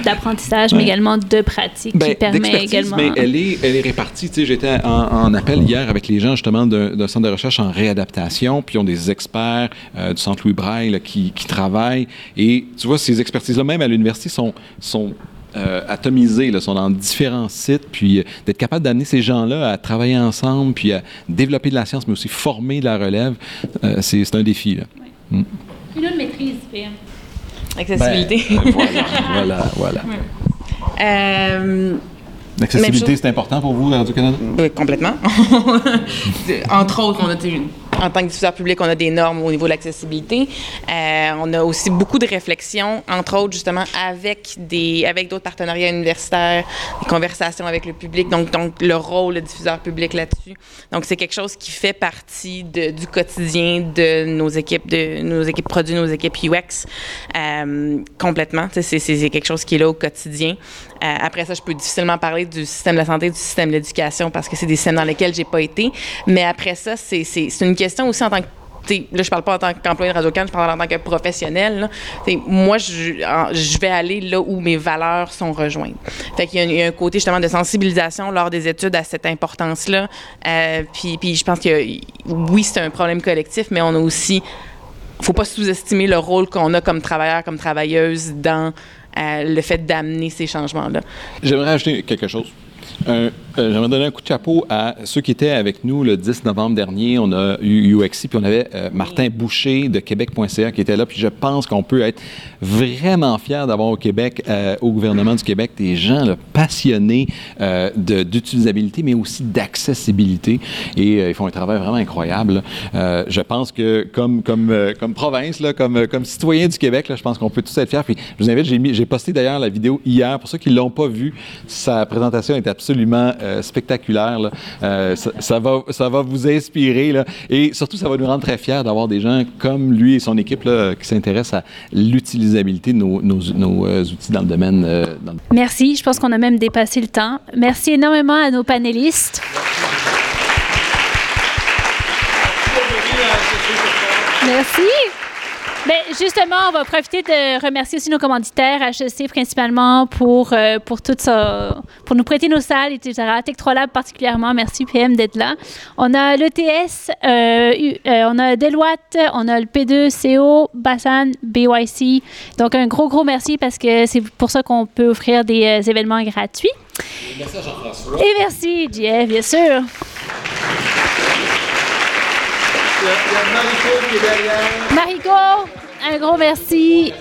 d'apprentissage, mais également de pratique ben, qui permet également... Mais elle est, elle est répartie. Tu sais, j'étais en, en, appel hier avec les gens justement d'un centre de recherche en réadaptation, puis ils ont des experts euh, du Centre Louis Braille là, qui, qui travaillent. Et tu vois, ces expertises-là, même à l'université, sont, sont euh, atomisés, là, sont dans différents sites, puis euh, d'être capable d'amener ces gens-là à travailler ensemble, puis à développer de la science, mais aussi former de la relève, euh, c'est un défi. Là. Oui. Mm. Une autre maîtrise, PM. Accessibilité. Ben, voilà, voilà, voilà. Euh, L'accessibilité, c'est important pour vous, Radio-Canada? Oui, complètement. Entre autres, on a en tant que diffuseur public, on a des normes au niveau de l'accessibilité. Euh, on a aussi beaucoup de réflexions, entre autres justement avec des avec d'autres partenariats universitaires, des conversations avec le public. Donc, donc le rôle de diffuseur public là-dessus. Donc, c'est quelque chose qui fait partie du quotidien de nos équipes, de nos équipes produits, nos équipes UX euh, complètement. C'est quelque chose qui est là au quotidien. Euh, après ça, je peux difficilement parler du système de la santé, du système de l'éducation parce que c'est des systèmes dans lesquels j'ai pas été. Mais après ça, c'est une question question aussi en tant que là, je parle pas en tant qu'employé de Radio-Can, je parle en tant que professionnel. Là. Moi, je, vais aller là où mes valeurs sont rejointes. Fait qu'il y, a un côté justement de sensibilisation lors des études à cette importance-là. Euh, puis, puis je pense que oui, c'est un problème collectif, mais on a aussi, faut pas sous-estimer le rôle qu'on a comme travailleur, comme travailleuse dans euh, le fait d'amener ces changements-là. J'aimerais ajouter quelque chose. Euh, J'aimerais donner un coup de chapeau à ceux qui étaient avec nous le 10 novembre dernier. On a eu UXI, puis on avait euh, Martin Boucher de Québec.ca qui était là. Puis je pense qu'on peut être vraiment fier d'avoir au Québec, euh, au gouvernement du Québec, des gens passionnés d'utilisabilité, mais aussi d'accessibilité. Et ils font un travail vraiment incroyable. je pense que comme, province, comme, citoyen du Québec, je pense qu'on peut tous être fiers. Puis je vous invite, j'ai posté d'ailleurs la vidéo hier. Pour ceux qui ne l'ont pas vue, sa présentation est absolument euh, spectaculaire. Euh, ça, va, ça va vous inspirer. Là, et surtout, ça va nous rendre très fiers d'avoir des gens comme lui et son équipe là, qui s'intéressent à l'utilisabilité de nos, nos, euh, outils dans le domaine. Merci. Je pense qu'on a même dépassé le temps. Merci énormément à nos panélistes. Merci. Bien, justement, on va profiter de remercier aussi nos commanditaires, HEC principalement, pour, euh, pour, tout ça, pour nous prêter nos salles, etc. Tech 3 Lab particulièrement, merci PM d'être là. On a l'ETS, euh, euh, on a Deloitte, on a le P2CO, Bassan, BYC. Donc, un gros, gros merci parce que c'est pour ça qu'on peut offrir des événements gratuits. Et merci à Jean-François. Et merci, Jeff, bien sûr. Il un gros merci.